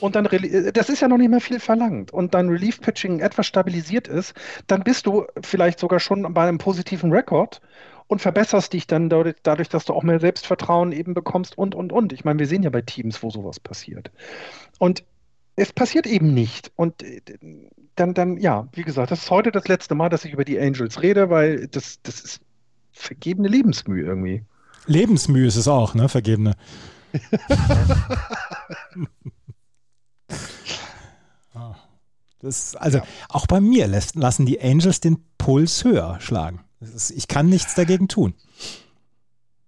und dann, das ist ja noch nicht mehr viel verlangt, und dein Relief-Pitching etwas stabilisiert ist, dann bist du vielleicht sogar schon bei einem positiven Rekord und verbesserst dich dann dadurch, dadurch, dass du auch mehr Selbstvertrauen eben bekommst und, und, und. Ich meine, wir sehen ja bei Teams, wo sowas passiert. Und es passiert eben nicht. Und äh, dann, dann, ja, wie gesagt, das ist heute das letzte Mal, dass ich über die Angels rede, weil das, das ist vergebene Lebensmühe irgendwie. Lebensmühe ist es auch, ne? Vergebene. (laughs) das, also ja. auch bei mir lässt, lassen die Angels den Puls höher schlagen. Ich kann nichts dagegen tun.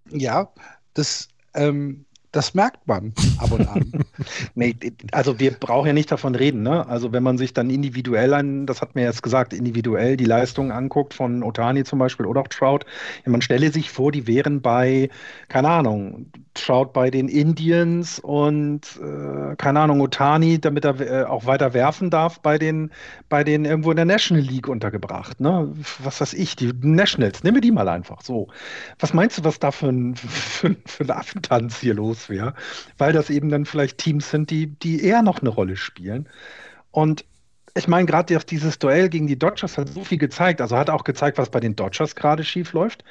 Ja, das, ähm, das merkt man ab und an. (laughs) nee, also wir brauchen ja nicht davon reden. Ne? Also wenn man sich dann individuell an, das hat mir jetzt gesagt, individuell die Leistungen anguckt von Otani zum Beispiel oder auch Trout, man stelle sich vor, die wären bei, keine Ahnung, Trout bei den Indians und äh, keine Ahnung, Otani, damit er äh, auch weiter werfen darf, bei den, bei den irgendwo in der National League untergebracht. Ne? Was weiß ich, die Nationals, nehmen wir die mal einfach so. Was meinst du, was da für ein, für, (laughs) für ein Affentanz hier los wäre? Weil das eben dann vielleicht Teams sind, die, die eher noch eine Rolle spielen. Und ich meine, gerade dieses Duell gegen die Dodgers hat so viel gezeigt. Also hat auch gezeigt, was bei den Dodgers gerade schief läuft.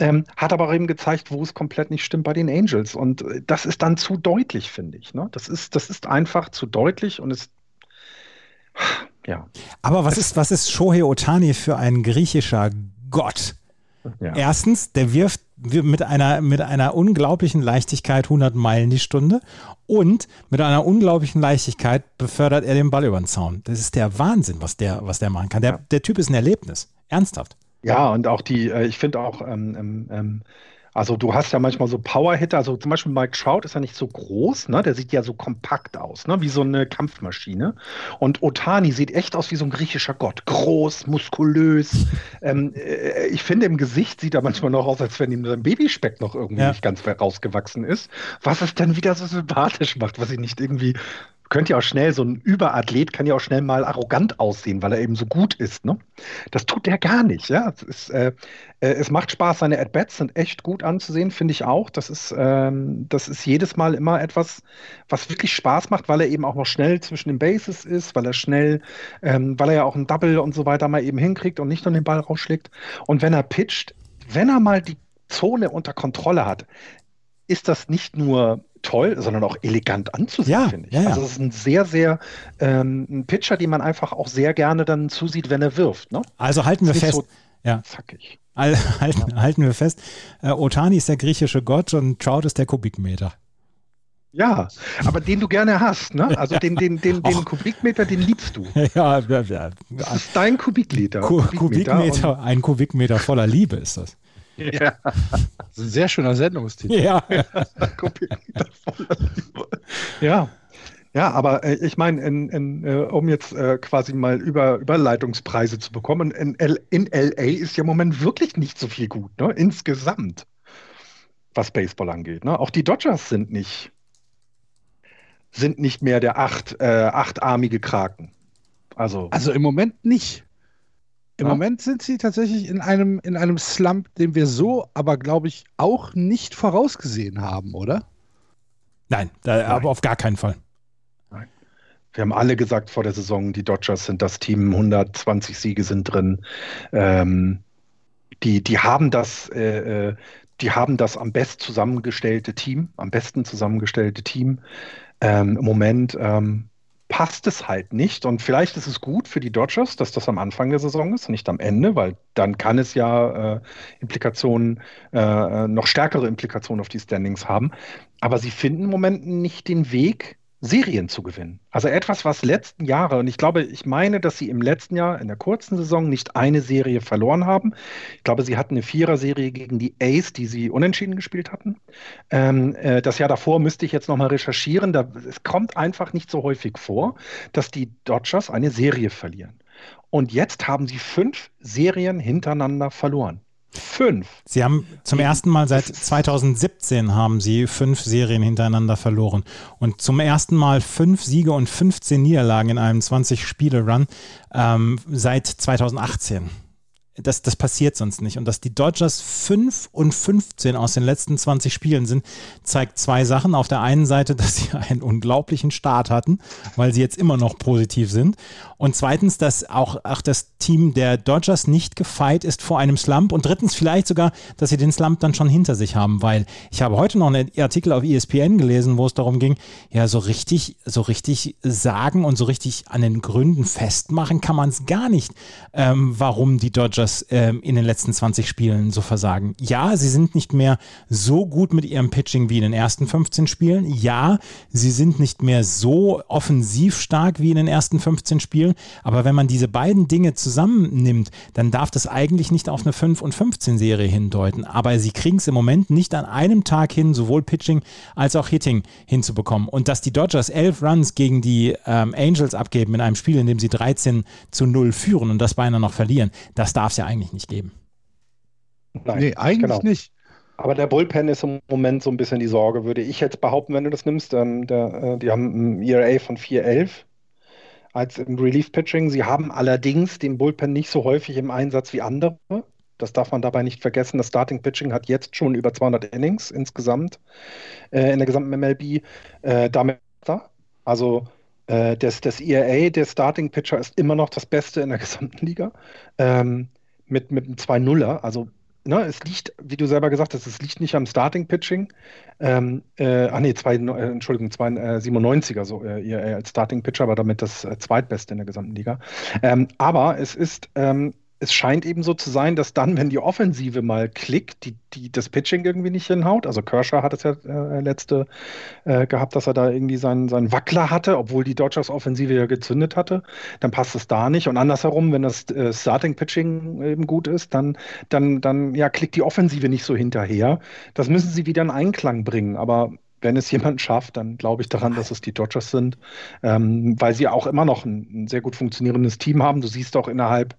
Ähm, hat aber auch eben gezeigt, wo es komplett nicht stimmt bei den Angels. Und äh, das ist dann zu deutlich, finde ich. Ne? Das, ist, das ist einfach zu deutlich und es. Ja. Aber was ist, was ist Shohei Otani für ein griechischer Gott? Ja. Erstens, der wirft mit einer, mit einer unglaublichen Leichtigkeit 100 Meilen die Stunde und mit einer unglaublichen Leichtigkeit befördert er den Ball über den Zaun. Das ist der Wahnsinn, was der, was der machen kann. Der, der Typ ist ein Erlebnis. Ernsthaft. Ja, und auch die, äh, ich finde auch, ähm, ähm, ähm, also du hast ja manchmal so Power-Hitter, also zum Beispiel Mike Trout ist ja nicht so groß, ne? Der sieht ja so kompakt aus, ne? Wie so eine Kampfmaschine. Und Otani sieht echt aus wie so ein griechischer Gott. Groß, muskulös. ähm, äh, ich finde, im Gesicht sieht er manchmal noch aus, als wenn ihm sein Babyspeck noch irgendwie ja. nicht ganz rausgewachsen ist. Was es dann wieder so sympathisch macht, was ich nicht irgendwie könnte ja auch schnell, so ein Überathlet kann ja auch schnell mal arrogant aussehen, weil er eben so gut ist. Ne? Das tut er gar nicht. Ja? Es, ist, äh, äh, es macht Spaß, seine At-Bats sind echt gut anzusehen, finde ich auch. Das ist, ähm, das ist jedes Mal immer etwas, was wirklich Spaß macht, weil er eben auch noch schnell zwischen den Bases ist, weil er schnell, ähm, weil er ja auch ein Double und so weiter mal eben hinkriegt und nicht nur den Ball rausschlägt. Und wenn er pitcht, wenn er mal die Zone unter Kontrolle hat, ist das nicht nur toll, sondern auch elegant anzusehen, ja, finde ich. Ja, ja. Also es ist ein sehr, sehr ähm, ein Pitcher, den man einfach auch sehr gerne dann zusieht, wenn er wirft. Ne? Also halten wir fest. So ja. Zackig. halten, halten wir fest, äh, Otani ist der griechische Gott und Trout ist der Kubikmeter. Ja, aber den du gerne hast, ne? Also den, den, den, den (laughs) Kubikmeter, den liebst du. (laughs) Ja, ja, ja. Das ist dein Kubikliter. Kubikmeter, Kubikmeter ein Kubikmeter voller Liebe ist das. Ja. Das ist ein sehr schöner Sendungstitel. Ja. ja. Ja, aber äh, ich meine, äh, um jetzt äh, quasi mal über Überleitungspreise zu bekommen, in, L in LA ist ja im Moment wirklich nicht so viel gut, ne? Insgesamt, was Baseball angeht. Ne? Auch die Dodgers sind nicht sind nicht mehr der acht, äh, achtarmige Kraken. Also, also im Moment nicht. Im ja. Moment sind sie tatsächlich in einem, in einem Slump, den wir so, aber glaube ich, auch nicht vorausgesehen haben, oder? Nein, da, Nein, aber auf gar keinen Fall. Nein. Wir haben alle gesagt vor der Saison, die Dodgers sind das Team, 120 Siege sind drin. Ähm, die, die haben das, äh, äh, die haben das am best zusammengestellte Team, am besten zusammengestellte Team. Ähm, Im Moment ähm, passt es halt nicht. Und vielleicht ist es gut für die Dodgers, dass das am Anfang der Saison ist, nicht am Ende, weil dann kann es ja äh, Implikationen, äh, noch stärkere Implikationen auf die Standings haben. Aber sie finden im Moment nicht den Weg, Serien zu gewinnen. Also etwas, was letzten Jahre, und ich glaube, ich meine, dass sie im letzten Jahr in der kurzen Saison nicht eine Serie verloren haben. Ich glaube, sie hatten eine Vierer-Serie gegen die Ace, die sie unentschieden gespielt hatten. Ähm, äh, das Jahr davor müsste ich jetzt nochmal recherchieren. Da, es kommt einfach nicht so häufig vor, dass die Dodgers eine Serie verlieren. Und jetzt haben sie fünf Serien hintereinander verloren. Fünf. Sie haben zum ersten Mal seit 2017 haben sie fünf Serien hintereinander verloren. Und zum ersten Mal fünf Siege und 15 Niederlagen in einem 20-Spiele-Run ähm, seit 2018 das, das passiert sonst nicht. Und dass die Dodgers 5 und 15 aus den letzten 20 Spielen sind, zeigt zwei Sachen. Auf der einen Seite, (laughs) dass sie einen unglaublichen Start hatten, weil sie jetzt immer noch positiv sind. Und zweitens, dass auch, auch das Team der Dodgers nicht gefeit ist vor einem Slump. Und drittens vielleicht sogar, dass sie den Slump dann schon hinter sich haben, weil ich habe heute noch einen Artikel auf ESPN gelesen, wo es darum ging, ja, so richtig, so richtig sagen und so richtig an den Gründen festmachen kann man es gar nicht, ähm, warum die Dodgers ähm, in den letzten 20 Spielen so versagen. Ja, sie sind nicht mehr so gut mit ihrem Pitching wie in den ersten 15 Spielen. Ja, sie sind nicht mehr so offensiv stark wie in den ersten 15 Spielen. Aber wenn man diese beiden Dinge zusammennimmt, dann darf das eigentlich nicht auf eine 5 und 15 Serie hindeuten. Aber sie kriegen es im Moment nicht an einem Tag hin, sowohl Pitching als auch Hitting hinzubekommen. Und dass die Dodgers elf Runs gegen die ähm, Angels abgeben in einem Spiel, in dem sie 13 zu 0 führen und das beinahe noch verlieren, das darf darf es ja eigentlich nicht geben. Nein, nee, eigentlich genau. nicht. Aber der Bullpen ist im Moment so ein bisschen die Sorge, würde ich jetzt behaupten, wenn du das nimmst. Ähm, der, äh, die haben ein ERA von 4,11 als im Relief-Pitching. Sie haben allerdings den Bullpen nicht so häufig im Einsatz wie andere. Das darf man dabei nicht vergessen. Das Starting-Pitching hat jetzt schon über 200 Innings insgesamt äh, in der gesamten MLB. Äh, damit da. Also äh, das, das ERA, der Starting-Pitcher, ist immer noch das Beste in der gesamten Liga. Ähm, mit, mit einem 2-0er. Also ne, es liegt, wie du selber gesagt hast, es liegt nicht am Starting-Pitching. Ähm, äh, ach nee, zwei, äh, Entschuldigung, 297er äh, so, äh, als Starting-Pitcher, aber damit das äh, zweitbeste in der gesamten Liga. Ähm, aber es ist ähm, es scheint eben so zu sein, dass dann, wenn die Offensive mal klickt, die, die das Pitching irgendwie nicht hinhaut. Also Kershaw hat es ja äh, letzte äh, gehabt, dass er da irgendwie seinen, seinen Wackler hatte, obwohl die Dodgers Offensive ja gezündet hatte. Dann passt es da nicht. Und andersherum, wenn das äh, Starting Pitching eben gut ist, dann, dann, dann ja, klickt die Offensive nicht so hinterher. Das müssen sie wieder in Einklang bringen. Aber wenn es (laughs) jemand schafft, dann glaube ich daran, dass es die Dodgers sind, ähm, weil sie auch immer noch ein, ein, sehr gut funktionierendes Team haben. Du siehst auch innerhalb,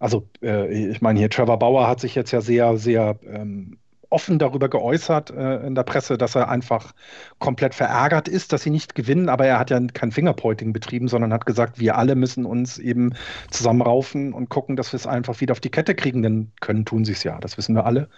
also äh, ich meine hier, Trevor Bauer hat sich jetzt ja sehr, sehr ähm, offen darüber geäußert äh, in der Presse, dass er einfach komplett verärgert ist, dass sie nicht gewinnen, aber er hat ja kein Fingerpointing betrieben, sondern hat gesagt, wir alle müssen uns eben zusammenraufen und gucken, dass wir es einfach wieder auf die Kette kriegen, denn können tun sie es ja, das wissen wir alle.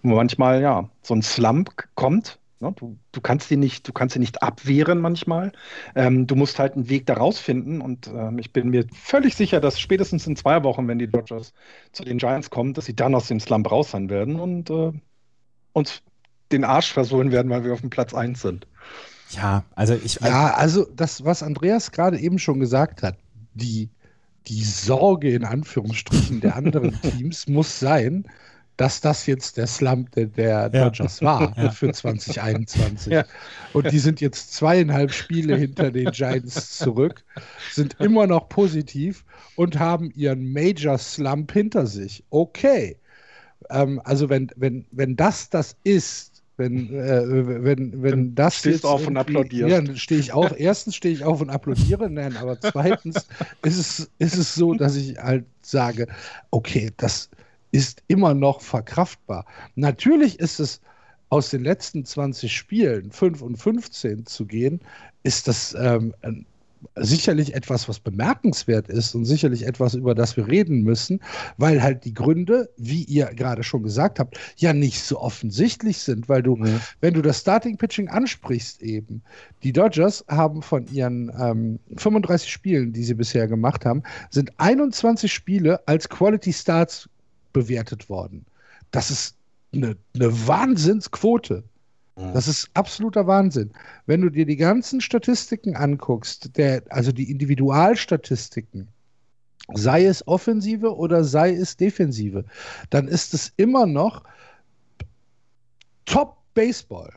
Nur manchmal, ja, so ein Slump kommt, Ne? Du, du, kannst die nicht, du kannst sie nicht abwehren manchmal. Ähm, du musst halt einen Weg daraus finden. Und ähm, ich bin mir völlig sicher, dass spätestens in zwei Wochen, wenn die Dodgers zu den Giants kommen, dass sie dann aus dem Slump raus sein werden und äh, uns den Arsch versohlen werden, weil wir auf dem Platz 1 sind. Ja, also ich. Ja, also das, was Andreas gerade eben schon gesagt hat, die, die Sorge in Anführungsstrichen der anderen (laughs) Teams muss sein, dass das jetzt der Slump der, der Dodgers ja. war ja. für 2021. Ja. Und die sind jetzt zweieinhalb Spiele hinter den Giants zurück, sind immer noch positiv und haben ihren Major Slump hinter sich. Okay. Ähm, also wenn, wenn, wenn das das ist, wenn, äh, wenn, wenn das Stehst auf und applaudierst. Ja, stehe ich auf. Erstens stehe ich auf und applaudiere, nein, aber zweitens ist es, ist es so, dass ich halt sage, okay, das, ist immer noch verkraftbar. Natürlich ist es aus den letzten 20 Spielen 5 und 15 zu gehen, ist das ähm, sicherlich etwas, was bemerkenswert ist und sicherlich etwas, über das wir reden müssen, weil halt die Gründe, wie ihr gerade schon gesagt habt, ja nicht so offensichtlich sind, weil du, mhm. wenn du das Starting Pitching ansprichst eben, die Dodgers haben von ihren ähm, 35 Spielen, die sie bisher gemacht haben, sind 21 Spiele als Quality Starts bewertet worden. Das ist eine, eine Wahnsinnsquote. Das ist absoluter Wahnsinn. Wenn du dir die ganzen Statistiken anguckst, der, also die Individualstatistiken, sei es Offensive oder sei es Defensive, dann ist es immer noch Top Baseball.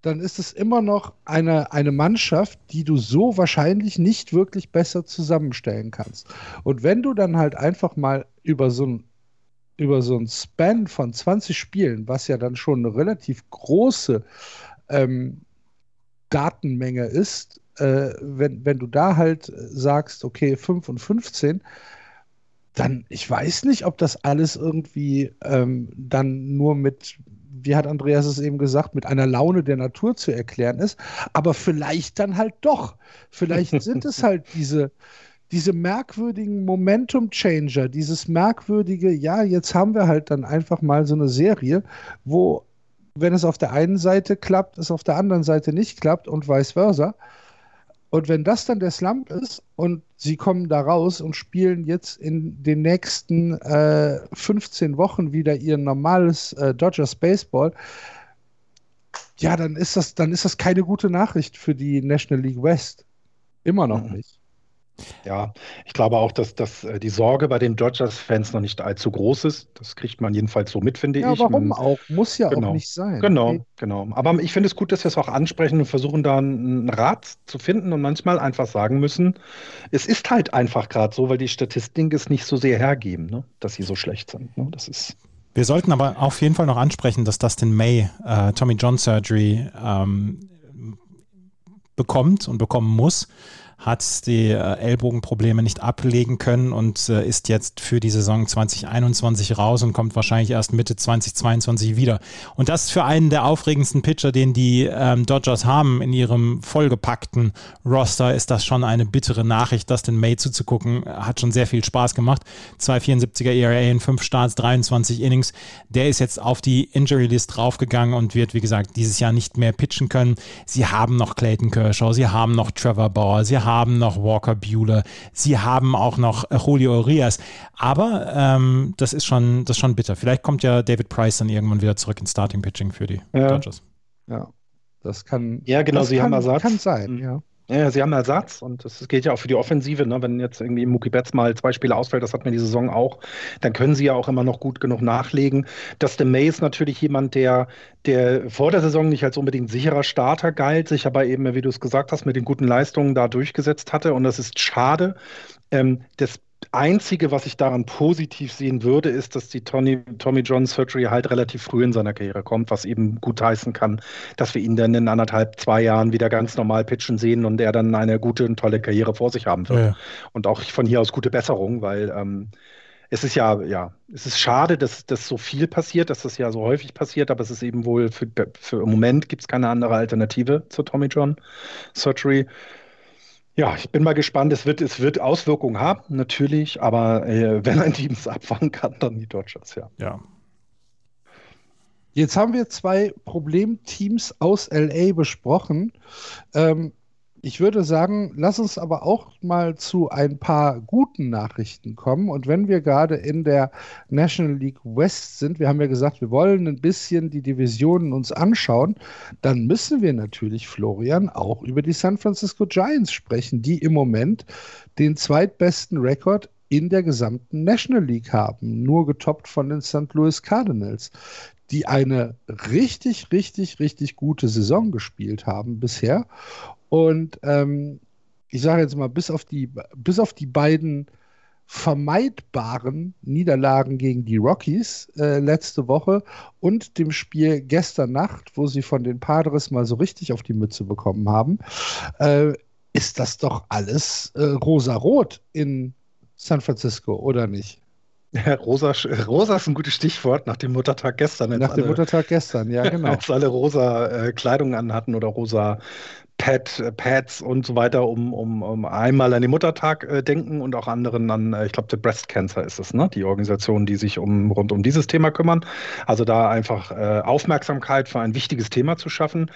Dann ist es immer noch eine, eine Mannschaft, die du so wahrscheinlich nicht wirklich besser zusammenstellen kannst. Und wenn du dann halt einfach mal über so ein über so ein Span von 20 Spielen, was ja dann schon eine relativ große ähm, Datenmenge ist, äh, wenn, wenn du da halt sagst, okay, 5 und 15, dann, ich weiß nicht, ob das alles irgendwie ähm, dann nur mit, wie hat Andreas es eben gesagt, mit einer Laune der Natur zu erklären ist, aber vielleicht dann halt doch. Vielleicht sind es (laughs) halt diese, diese merkwürdigen Momentum-Changer, dieses merkwürdige, ja, jetzt haben wir halt dann einfach mal so eine Serie, wo, wenn es auf der einen Seite klappt, es auf der anderen Seite nicht klappt und vice versa. Und wenn das dann der Slump ist und sie kommen da raus und spielen jetzt in den nächsten äh, 15 Wochen wieder ihr normales äh, Dodgers Baseball, ja, dann ist das, dann ist das keine gute Nachricht für die National League West. Immer noch mhm. nicht. Ja, ich glaube auch, dass, dass äh, die Sorge bei den Dodgers-Fans noch nicht allzu groß ist. Das kriegt man jedenfalls so mit, finde ja, ich. Warum Man, auch? Muss ja genau, auch nicht sein. Genau, okay. genau. Aber ich finde es gut, dass wir es auch ansprechen und versuchen, da einen Rat zu finden und manchmal einfach sagen müssen, es ist halt einfach gerade so, weil die Statistiken es nicht so sehr hergeben, ne, dass sie so schlecht sind. Ne? Das ist. Wir sollten aber auf jeden Fall noch ansprechen, dass Dustin May äh, Tommy John Surgery ähm, bekommt und bekommen muss hat die äh, Ellbogenprobleme nicht ablegen können und äh, ist jetzt für die Saison 2021 raus und kommt wahrscheinlich erst Mitte 2022 wieder. Und das für einen der aufregendsten Pitcher, den die ähm, Dodgers haben in ihrem vollgepackten Roster, ist das schon eine bittere Nachricht, das den May zuzugucken. Hat schon sehr viel Spaß gemacht. 2,74er ERA in 5 Starts, 23 Innings. Der ist jetzt auf die Injury List draufgegangen und wird, wie gesagt, dieses Jahr nicht mehr pitchen können. Sie haben noch Clayton Kershaw, sie haben noch Trevor Bauer, sie haben haben noch Walker Bueller, sie haben auch noch Julio Urias. Aber ähm, das ist schon, das ist schon bitter. Vielleicht kommt ja David Price dann irgendwann wieder zurück ins Starting Pitching für die ja. Dodgers. Ja, das kann. Ja, genau, sie kann, haben Ersatz. Kann sein, mhm. ja. Ja, sie haben Ersatz und das gilt ja auch für die Offensive. Ne? Wenn jetzt irgendwie Mookie Betts mal zwei Spiele ausfällt, das hat mir die Saison auch, dann können sie ja auch immer noch gut genug nachlegen. Dustin May ist natürlich jemand, der, der vor der Saison nicht als unbedingt sicherer Starter galt, sich aber eben, wie du es gesagt hast, mit den guten Leistungen da durchgesetzt hatte. Und das ist schade. Ähm, das Einzige, was ich daran positiv sehen würde, ist, dass die Tony, Tommy John Surgery halt relativ früh in seiner Karriere kommt, was eben gut heißen kann, dass wir ihn dann in anderthalb, zwei Jahren wieder ganz normal pitchen sehen und er dann eine gute und tolle Karriere vor sich haben wird. Ja. Und auch von hier aus gute Besserung, weil ähm, es ist ja, ja, es ist schade, dass, dass so viel passiert, dass das ja so häufig passiert, aber es ist eben wohl für, für im Moment gibt es keine andere Alternative zur Tommy John Surgery. Ja, ich bin mal gespannt. Es wird, es wird Auswirkungen haben, natürlich, aber äh, wenn ein Team es abfangen kann, dann die Dodgers, ja. Ja. Jetzt haben wir zwei Problemteams aus LA besprochen. Ähm, ich würde sagen, lass uns aber auch mal zu ein paar guten Nachrichten kommen. Und wenn wir gerade in der National League West sind, wir haben ja gesagt, wir wollen ein bisschen die Divisionen uns anschauen, dann müssen wir natürlich, Florian, auch über die San Francisco Giants sprechen, die im Moment den zweitbesten Rekord in der gesamten National League haben, nur getoppt von den St. Louis Cardinals die eine richtig, richtig, richtig gute Saison gespielt haben bisher und ähm, ich sage jetzt mal, bis auf die, bis auf die beiden vermeidbaren Niederlagen gegen die Rockies äh, letzte Woche und dem Spiel gestern Nacht, wo sie von den Padres mal so richtig auf die Mütze bekommen haben, äh, ist das doch alles äh, rosarot in San Francisco, oder nicht? Ja, (laughs) rosa, rosa ist ein gutes Stichwort nach dem Muttertag gestern. Nach dem Muttertag gestern, ja, (laughs) genau. Als alle rosa äh, Kleidung anhatten oder rosa Pad, äh, Pads und so weiter, um, um, um einmal an den Muttertag äh, denken und auch anderen an, äh, ich glaube, der Breast Cancer ist es, ne? Die Organisation, die sich um, rund um dieses Thema kümmern. Also da einfach äh, Aufmerksamkeit für ein wichtiges Thema zu schaffen.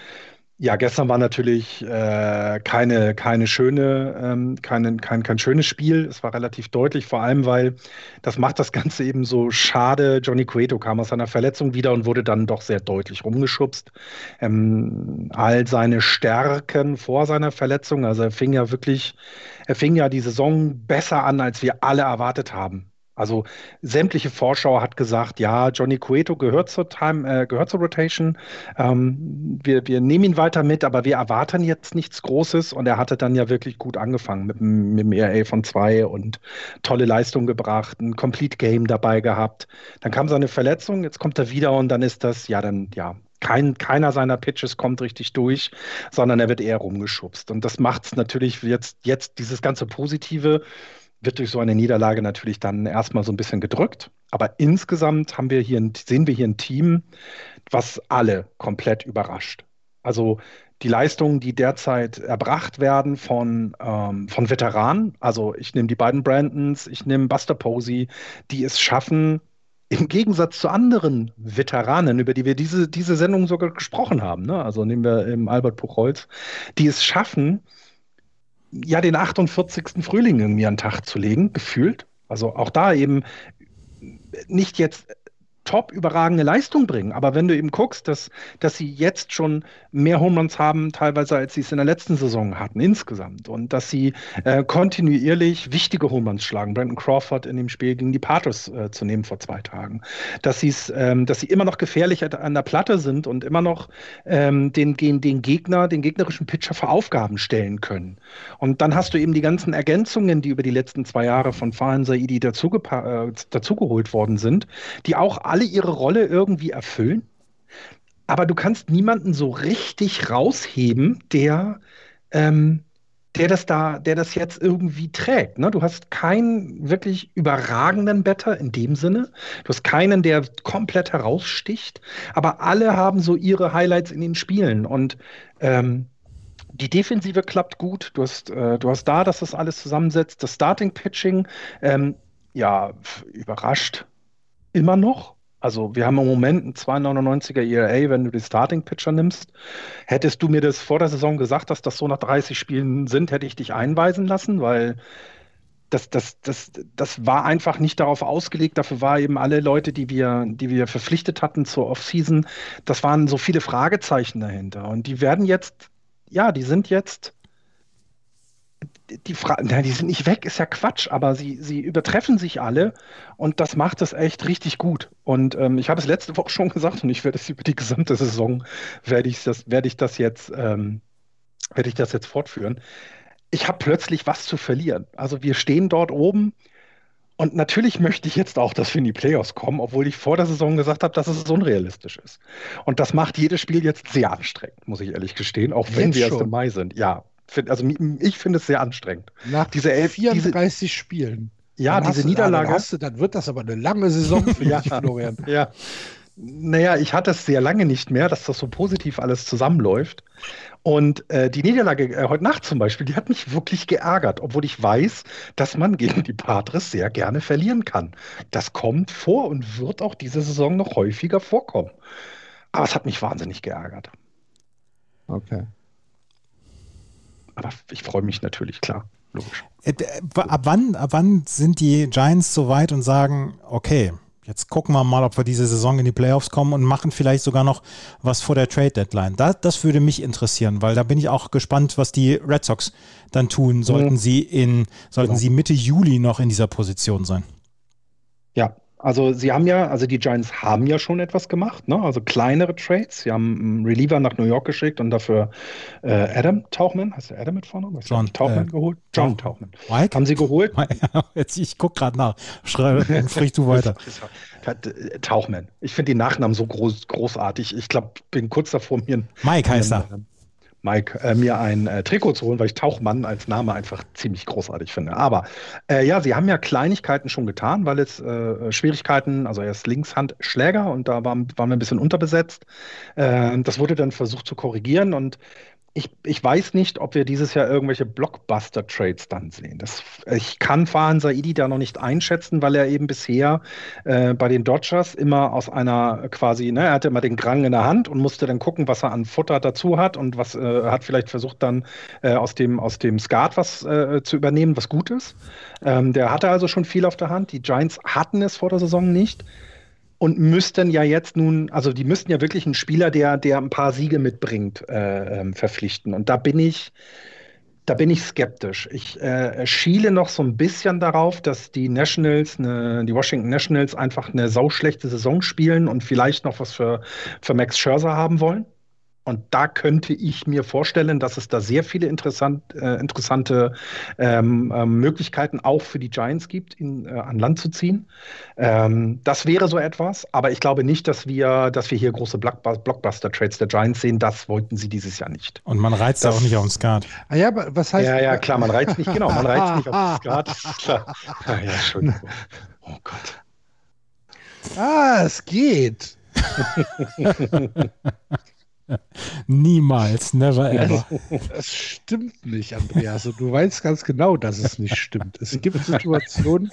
Ja, gestern war natürlich äh, keine, keine schöne, ähm, keine, kein, kein schönes Spiel. Es war relativ deutlich, vor allem, weil das macht das Ganze eben so schade. Johnny Cueto kam aus seiner Verletzung wieder und wurde dann doch sehr deutlich rumgeschubst. Ähm, all seine Stärken vor seiner Verletzung, also er fing ja wirklich, er fing ja die Saison besser an, als wir alle erwartet haben. Also sämtliche Vorschau hat gesagt, ja, Johnny Cueto gehört zur Time, äh, gehört zur Rotation. Ähm, wir, wir nehmen ihn weiter mit, aber wir erwarten jetzt nichts Großes. Und er hatte dann ja wirklich gut angefangen mit, mit dem ERA von zwei und tolle Leistung gebracht, ein Complete Game dabei gehabt. Dann kam seine Verletzung, jetzt kommt er wieder und dann ist das, ja, dann, ja, kein, keiner seiner Pitches kommt richtig durch, sondern er wird eher rumgeschubst. Und das macht es natürlich jetzt, jetzt dieses ganze Positive wird durch so eine Niederlage natürlich dann erstmal so ein bisschen gedrückt. Aber insgesamt haben wir hier, sehen wir hier ein Team, was alle komplett überrascht. Also die Leistungen, die derzeit erbracht werden von, ähm, von Veteranen, also ich nehme die beiden Brandons, ich nehme Buster Posey, die es schaffen, im Gegensatz zu anderen Veteranen, über die wir diese, diese Sendung sogar gesprochen haben, ne? also nehmen wir im Albert Puchholz, die es schaffen, ja, den 48. Frühling irgendwie an den Tag zu legen, gefühlt. Also auch da eben nicht jetzt top überragende Leistung bringen. Aber wenn du eben guckst, dass, dass sie jetzt schon mehr Home Runs haben, teilweise als sie es in der letzten Saison hatten insgesamt. Und dass sie äh, kontinuierlich wichtige Home Runs schlagen. Brandon Crawford in dem Spiel gegen die Patriots äh, zu nehmen vor zwei Tagen. Dass, ähm, dass sie immer noch gefährlich an der Platte sind und immer noch ähm, den, den, den Gegner, den gegnerischen Pitcher vor Aufgaben stellen können. Und dann hast du eben die ganzen Ergänzungen, die über die letzten zwei Jahre von Fahan Saidi dazugeholt äh, dazu worden sind, die auch alle alle ihre Rolle irgendwie erfüllen, aber du kannst niemanden so richtig rausheben, der, ähm, der das da, der das jetzt irgendwie trägt. Ne? Du hast keinen wirklich überragenden Better in dem Sinne. Du hast keinen, der komplett heraussticht, aber alle haben so ihre Highlights in den Spielen und ähm, die Defensive klappt gut. Du hast, äh, du hast da, dass das alles zusammensetzt. Das Starting Pitching, ähm, ja, überrascht immer noch. Also wir haben im Moment einen 2,99er ERA, wenn du die Starting Pitcher nimmst. Hättest du mir das vor der Saison gesagt, dass das so nach 30 Spielen sind, hätte ich dich einweisen lassen, weil das, das, das, das war einfach nicht darauf ausgelegt. Dafür war eben alle Leute, die wir, die wir verpflichtet hatten zur Offseason, das waren so viele Fragezeichen dahinter. Und die werden jetzt, ja, die sind jetzt die, Fra na, die sind nicht weg, ist ja Quatsch, aber sie, sie übertreffen sich alle und das macht es echt richtig gut. Und ähm, ich habe es letzte Woche schon gesagt und ich werde es über die gesamte Saison, werde ich das, werde ich das jetzt, ähm, werde ich das jetzt fortführen. Ich habe plötzlich was zu verlieren. Also wir stehen dort oben und natürlich möchte ich jetzt auch, dass wir in die Playoffs kommen, obwohl ich vor der Saison gesagt habe, dass es unrealistisch ist. Und das macht jedes Spiel jetzt sehr anstrengend, muss ich ehrlich gestehen, auch wenn jetzt wir erst im Mai sind. Ja, Find, also ich finde es sehr anstrengend. Nach diese elf, 34 diese, Spielen. Ja, diese du, Niederlage. Dann, du, dann, wird das aber eine lange Saison für (laughs) ja, dich, Florian. Ja. Naja, ich hatte es sehr lange nicht mehr, dass das so positiv alles zusammenläuft. Und äh, die Niederlage äh, heute Nacht zum Beispiel, die hat mich wirklich geärgert, obwohl ich weiß, dass man gegen die Patres sehr gerne verlieren kann. Das kommt vor und wird auch diese Saison noch häufiger vorkommen. Aber es hat mich wahnsinnig geärgert. Okay. Aber ich freue mich natürlich, klar. Logisch. Äh, ab wann, ab wann sind die Giants so weit und sagen, okay, jetzt gucken wir mal, ob wir diese Saison in die Playoffs kommen und machen vielleicht sogar noch was vor der Trade Deadline. Das, das würde mich interessieren, weil da bin ich auch gespannt, was die Red Sox dann tun, sollten mhm. sie in, sollten genau. sie Mitte Juli noch in dieser Position sein. Ja, also sie haben ja, also die Giants haben ja schon etwas gemacht, ne? Also kleinere Trades. Sie haben einen Reliever nach New York geschickt und dafür äh, Adam Tauchman, heißt der Adam mit vorne? Was John Tauchman äh, geholt? John Tauchman. Mike? Haben sie geholt? (laughs) Jetzt, ich gucke gerade nach. Schrei, (laughs) sprich du weiter. Äh, Tauchman. Ich finde den Nachnamen so groß, großartig. Ich glaube, bin kurz davor, mir Mike heißt er. Mike, äh, mir ein äh, Trikot zu holen, weil ich Tauchmann als Name einfach ziemlich großartig finde. Aber äh, ja, sie haben ja Kleinigkeiten schon getan, weil es äh, Schwierigkeiten, also erst Linkshandschläger und da waren, waren wir ein bisschen unterbesetzt. Äh, das wurde dann versucht zu korrigieren und ich, ich weiß nicht, ob wir dieses Jahr irgendwelche Blockbuster-Trades dann sehen. Das, ich kann Fahan Saidi da noch nicht einschätzen, weil er eben bisher äh, bei den Dodgers immer aus einer quasi, ne, er hatte immer den Krang in der Hand und musste dann gucken, was er an Futter dazu hat und was äh, hat vielleicht versucht dann äh, aus dem, aus dem Skat was äh, zu übernehmen, was gut ist. Ähm, der hatte also schon viel auf der Hand. Die Giants hatten es vor der Saison nicht und müssten ja jetzt nun, also die müssten ja wirklich einen Spieler, der, der ein paar Siege mitbringt, äh, ähm, verpflichten. Und da bin ich, da bin ich skeptisch. Ich äh, schiele noch so ein bisschen darauf, dass die Nationals, ne, die Washington Nationals einfach eine sauschlechte Saison spielen und vielleicht noch was für, für Max Scherzer haben wollen. Und da könnte ich mir vorstellen, dass es da sehr viele interessant, äh, interessante ähm, äh, Möglichkeiten auch für die Giants gibt, ihn äh, an Land zu ziehen. Ähm, das wäre so etwas, aber ich glaube nicht, dass wir, dass wir hier große Blockbuster-Trades der Giants sehen. Das wollten sie dieses Jahr nicht. Und man reizt das, auch nicht auf den Skat. Ah ja, aber was heißt. Ja, ja, klar, man reizt nicht, genau, man reizt nicht auf den (laughs) Skat. Das ist klar. Ah, ja, Entschuldigung. Oh Gott. Ah, es geht. (laughs) Niemals, never ever. Das stimmt nicht, Andreas. Und du weißt ganz genau, dass es nicht stimmt. Es gibt Situationen.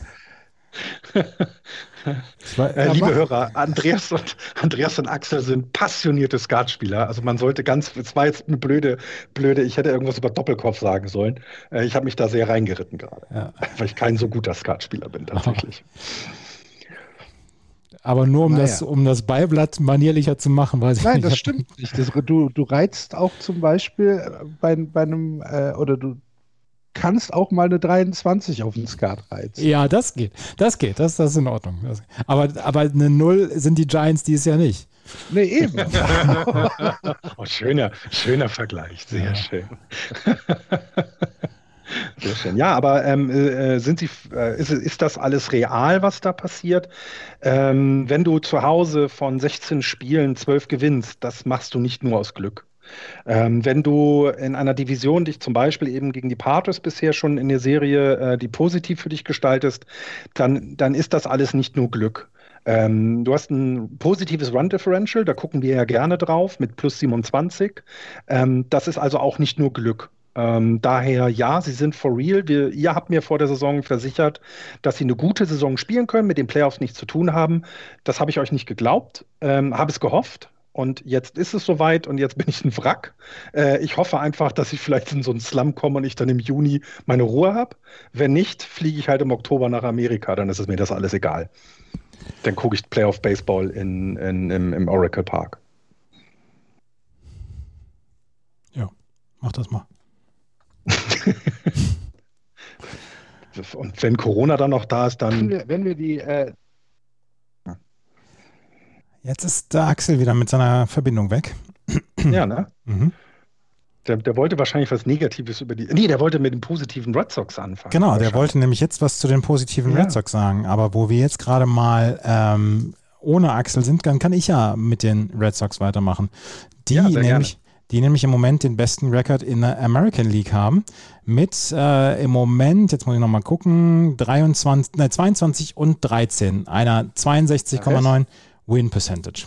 War, äh, liebe Hörer, Andreas und, Andreas und Axel sind passionierte Skatspieler. Also man sollte ganz, es war jetzt eine blöde, blöde, ich hätte irgendwas über Doppelkopf sagen sollen. Äh, ich habe mich da sehr reingeritten gerade, ja. weil ich kein so guter Skatspieler bin tatsächlich. Oh. (laughs) Aber nur um, naja. das, um das Beiblatt manierlicher zu machen. Weiß Nein, das stimmt nicht. Das, du, du reizt auch zum Beispiel äh, bei, bei einem, äh, oder du kannst auch mal eine 23 auf den Skat reizen. Ja, das geht. Das geht. Das, das ist in Ordnung. Das, aber, aber eine Null sind die Giants dies Jahr nicht. Nee, eben. (laughs) oh, schöner, schöner Vergleich. Sehr ja. schön. (laughs) Sehr schön. Ja, aber ähm, äh, sind Sie, äh, ist, ist das alles real, was da passiert? Ähm, wenn du zu Hause von 16 Spielen 12 gewinnst, das machst du nicht nur aus Glück. Ähm, wenn du in einer Division dich zum Beispiel eben gegen die Patriots bisher schon in der Serie, äh, die positiv für dich gestaltest, dann, dann ist das alles nicht nur Glück. Ähm, du hast ein positives Run-Differential, da gucken wir ja gerne drauf mit plus 27. Ähm, das ist also auch nicht nur Glück. Ähm, daher ja, sie sind for real. Wir, ihr habt mir vor der Saison versichert, dass sie eine gute Saison spielen können, mit den Playoffs nichts zu tun haben. Das habe ich euch nicht geglaubt, ähm, habe es gehofft. Und jetzt ist es soweit und jetzt bin ich ein Wrack. Äh, ich hoffe einfach, dass ich vielleicht in so einen Slum komme und ich dann im Juni meine Ruhe habe. Wenn nicht, fliege ich halt im Oktober nach Amerika, dann ist es mir das alles egal. Dann gucke ich Playoff Baseball in, in, im, im Oracle Park. Ja, mach das mal. (laughs) Und wenn Corona dann noch da ist, dann. Wenn wir, wenn wir die. Äh Jetzt ist der Axel wieder mit seiner Verbindung weg. Ja, ne? Mhm. Der, der, wollte wahrscheinlich was Negatives über die. Nee, der wollte mit den positiven Red Sox anfangen. Genau, der wollte nämlich jetzt was zu den positiven ja. Red Sox sagen. Aber wo wir jetzt gerade mal ähm, ohne Axel sind, dann kann ich ja mit den Red Sox weitermachen. Die ja, nämlich die nämlich im Moment den besten Rekord in der American League haben. Mit äh, im Moment, jetzt muss ich nochmal gucken, 23, ne, 22 und 13. Einer 62,9 Win Percentage.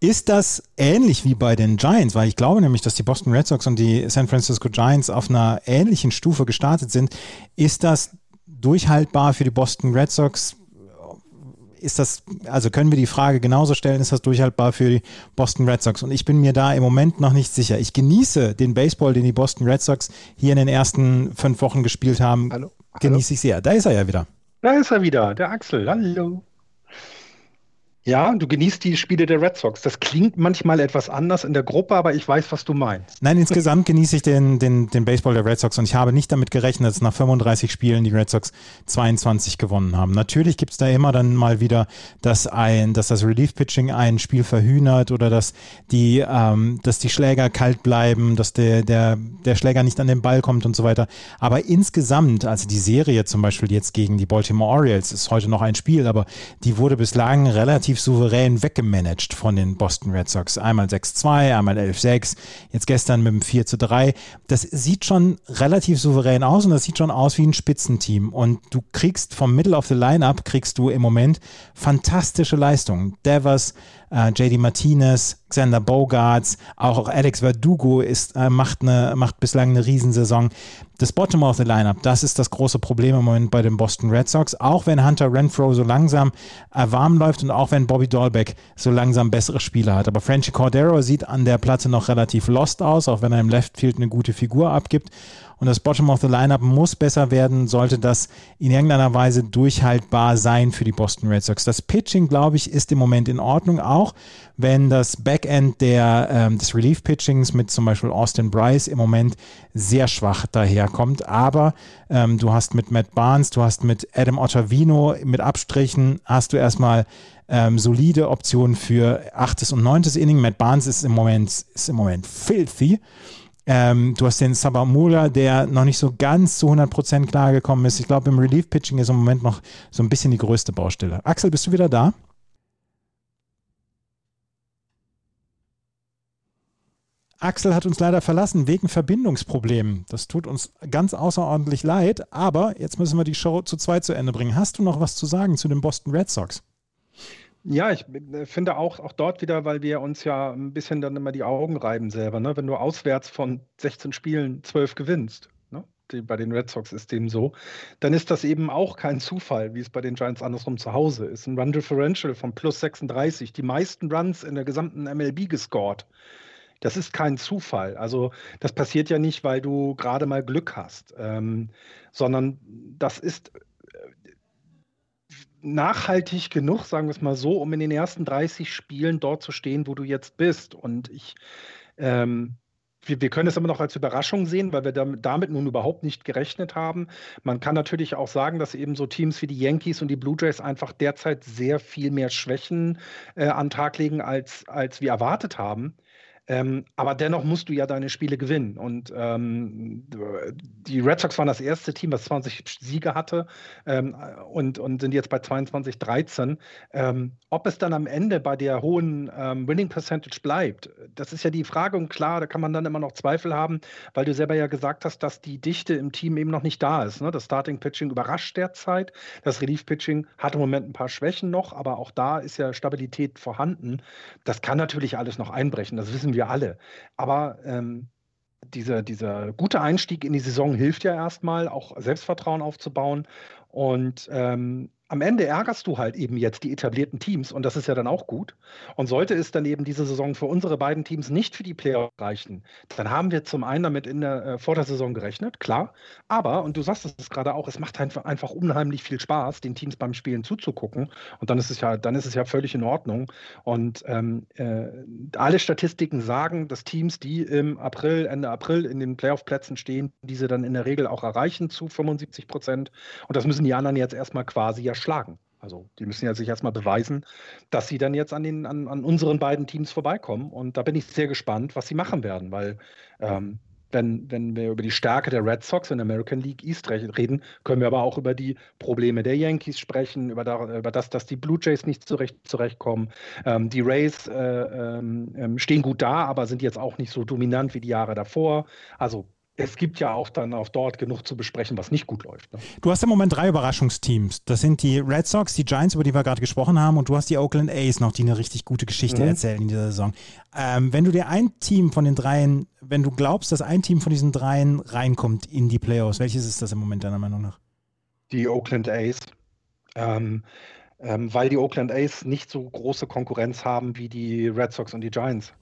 Ist das ähnlich wie bei den Giants? Weil ich glaube nämlich, dass die Boston Red Sox und die San Francisco Giants auf einer ähnlichen Stufe gestartet sind. Ist das durchhaltbar für die Boston Red Sox? Ist das, also können wir die Frage genauso stellen, ist das durchhaltbar für die Boston Red Sox? Und ich bin mir da im Moment noch nicht sicher. Ich genieße den Baseball, den die Boston Red Sox hier in den ersten fünf Wochen gespielt haben. Hallo? Genieße ich sehr. Da ist er ja wieder. Da ist er wieder, der Axel. Hallo. Ja, du genießt die Spiele der Red Sox. Das klingt manchmal etwas anders in der Gruppe, aber ich weiß, was du meinst. Nein, insgesamt genieße ich den, den, den Baseball der Red Sox und ich habe nicht damit gerechnet, dass nach 35 Spielen die Red Sox 22 gewonnen haben. Natürlich gibt es da immer dann mal wieder, dass, ein, dass das Relief-Pitching ein Spiel verhühnert oder dass die, ähm, dass die Schläger kalt bleiben, dass der, der, der Schläger nicht an den Ball kommt und so weiter. Aber insgesamt, also die Serie zum Beispiel jetzt gegen die Baltimore Orioles, ist heute noch ein Spiel, aber die wurde bislang relativ relativ souverän weggemanagt von den Boston Red Sox. Einmal 6-2, einmal 11-6, jetzt gestern mit dem 4-3. Das sieht schon relativ souverän aus und das sieht schon aus wie ein Spitzenteam. Und du kriegst vom Middle of the Lineup kriegst du im Moment fantastische Leistungen. Devers, äh, JD Martinez, Xander Bogarts, auch Alex Verdugo ist, äh, macht, eine, macht bislang eine Riesensaison. Das Bottom of the Lineup, das ist das große Problem im Moment bei den Boston Red Sox. Auch wenn Hunter Renfro so langsam äh, warm läuft und auch wenn Bobby Dahlbeck so langsam bessere Spieler hat. Aber Frenchy Cordero sieht an der Platte noch relativ lost aus, auch wenn er im Left Field eine gute Figur abgibt und das Bottom of the Lineup muss besser werden, sollte das in irgendeiner Weise durchhaltbar sein für die Boston Red Sox. Das Pitching, glaube ich, ist im Moment in Ordnung, auch wenn das Backend der, ähm, des Relief-Pitchings mit zum Beispiel Austin Bryce im Moment sehr schwach daherkommt. Aber ähm, du hast mit Matt Barnes, du hast mit Adam Ottavino mit Abstrichen, hast du erstmal ähm, solide Optionen für achtes und neuntes Inning. Matt Barnes ist im Moment, ist im Moment filthy. Ähm, du hast den Sabamura, der noch nicht so ganz zu 100% klargekommen ist. Ich glaube, im Relief-Pitching ist im Moment noch so ein bisschen die größte Baustelle. Axel, bist du wieder da? Axel hat uns leider verlassen wegen Verbindungsproblemen. Das tut uns ganz außerordentlich leid, aber jetzt müssen wir die Show zu zweit zu Ende bringen. Hast du noch was zu sagen zu den Boston Red Sox? Ja, ich äh, finde auch, auch dort wieder, weil wir uns ja ein bisschen dann immer die Augen reiben selber. Ne? Wenn du auswärts von 16 Spielen 12 gewinnst, ne? bei den Red Sox ist dem so, dann ist das eben auch kein Zufall, wie es bei den Giants andersrum zu Hause ist. Ein Run Differential von plus 36, die meisten Runs in der gesamten MLB gescored. Das ist kein Zufall. Also das passiert ja nicht, weil du gerade mal Glück hast, ähm, sondern das ist nachhaltig genug, sagen wir es mal so, um in den ersten 30 Spielen dort zu stehen, wo du jetzt bist. Und ich, ähm, wir, wir, können es immer noch als Überraschung sehen, weil wir damit nun überhaupt nicht gerechnet haben. Man kann natürlich auch sagen, dass eben so Teams wie die Yankees und die Blue Jays einfach derzeit sehr viel mehr Schwächen äh, an Tag legen, als, als wir erwartet haben. Ähm, aber dennoch musst du ja deine Spiele gewinnen. Und ähm, die Red Sox waren das erste Team, was 20 Siege hatte ähm, und, und sind jetzt bei 22, 13. Ähm, ob es dann am Ende bei der hohen ähm, Winning Percentage bleibt, das ist ja die Frage. Und klar, da kann man dann immer noch Zweifel haben, weil du selber ja gesagt hast, dass die Dichte im Team eben noch nicht da ist. Ne? Das Starting Pitching überrascht derzeit. Das Relief Pitching hat im Moment ein paar Schwächen noch, aber auch da ist ja Stabilität vorhanden. Das kann natürlich alles noch einbrechen. Das wissen wir wir alle. Aber ähm, dieser, dieser gute Einstieg in die Saison hilft ja erstmal, auch Selbstvertrauen aufzubauen. Und ähm, am Ende ärgerst du halt eben jetzt die etablierten Teams und das ist ja dann auch gut. Und sollte es dann eben diese Saison für unsere beiden Teams nicht für die Playoffs reichen, dann haben wir zum einen damit in der, äh, vor der Saison gerechnet, klar. Aber, und du sagst es gerade auch, es macht einfach, einfach unheimlich viel Spaß, den Teams beim Spielen zuzugucken. Und dann ist es ja, dann ist es ja völlig in Ordnung. Und ähm, äh, alle Statistiken sagen, dass Teams, die im April, Ende April in den Playoff-Plätzen stehen, diese dann in der Regel auch erreichen zu 75 Prozent. Und das müssen die anderen jetzt erstmal quasi ja schlagen. Also die müssen ja sich erstmal beweisen, dass sie dann jetzt an, den, an, an unseren beiden Teams vorbeikommen. Und da bin ich sehr gespannt, was sie machen werden, weil ähm, wenn, wenn wir über die Stärke der Red Sox in der American League East reden, können wir aber auch über die Probleme der Yankees sprechen, über, da, über das, dass die Blue Jays nicht zurecht, zurechtkommen. Ähm, die Rays äh, ähm, ähm stehen gut da, aber sind jetzt auch nicht so dominant wie die Jahre davor. Also es gibt ja auch dann auch dort genug zu besprechen, was nicht gut läuft. Ne? Du hast im Moment drei Überraschungsteams. Das sind die Red Sox, die Giants, über die wir gerade gesprochen haben, und du hast die Oakland A's noch, die eine richtig gute Geschichte mhm. erzählen in dieser Saison. Ähm, wenn du dir ein Team von den dreien, wenn du glaubst, dass ein Team von diesen dreien reinkommt in die Playoffs, welches ist das im Moment deiner Meinung nach? Die Oakland A's. Ähm, ähm, weil die Oakland A's nicht so große Konkurrenz haben wie die Red Sox und die Giants.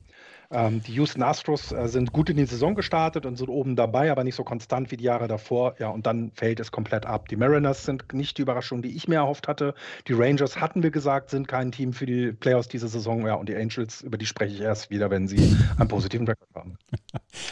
Ähm, die Houston Astros äh, sind gut in die Saison gestartet und sind oben dabei, aber nicht so konstant wie die Jahre davor. Ja, und dann fällt es komplett ab. Die Mariners sind nicht die Überraschung, die ich mir erhofft hatte. Die Rangers hatten wir gesagt, sind kein Team für die Playoffs diese Saison. Ja, und die Angels, über die spreche ich erst wieder, wenn sie einen positiven Rekord haben.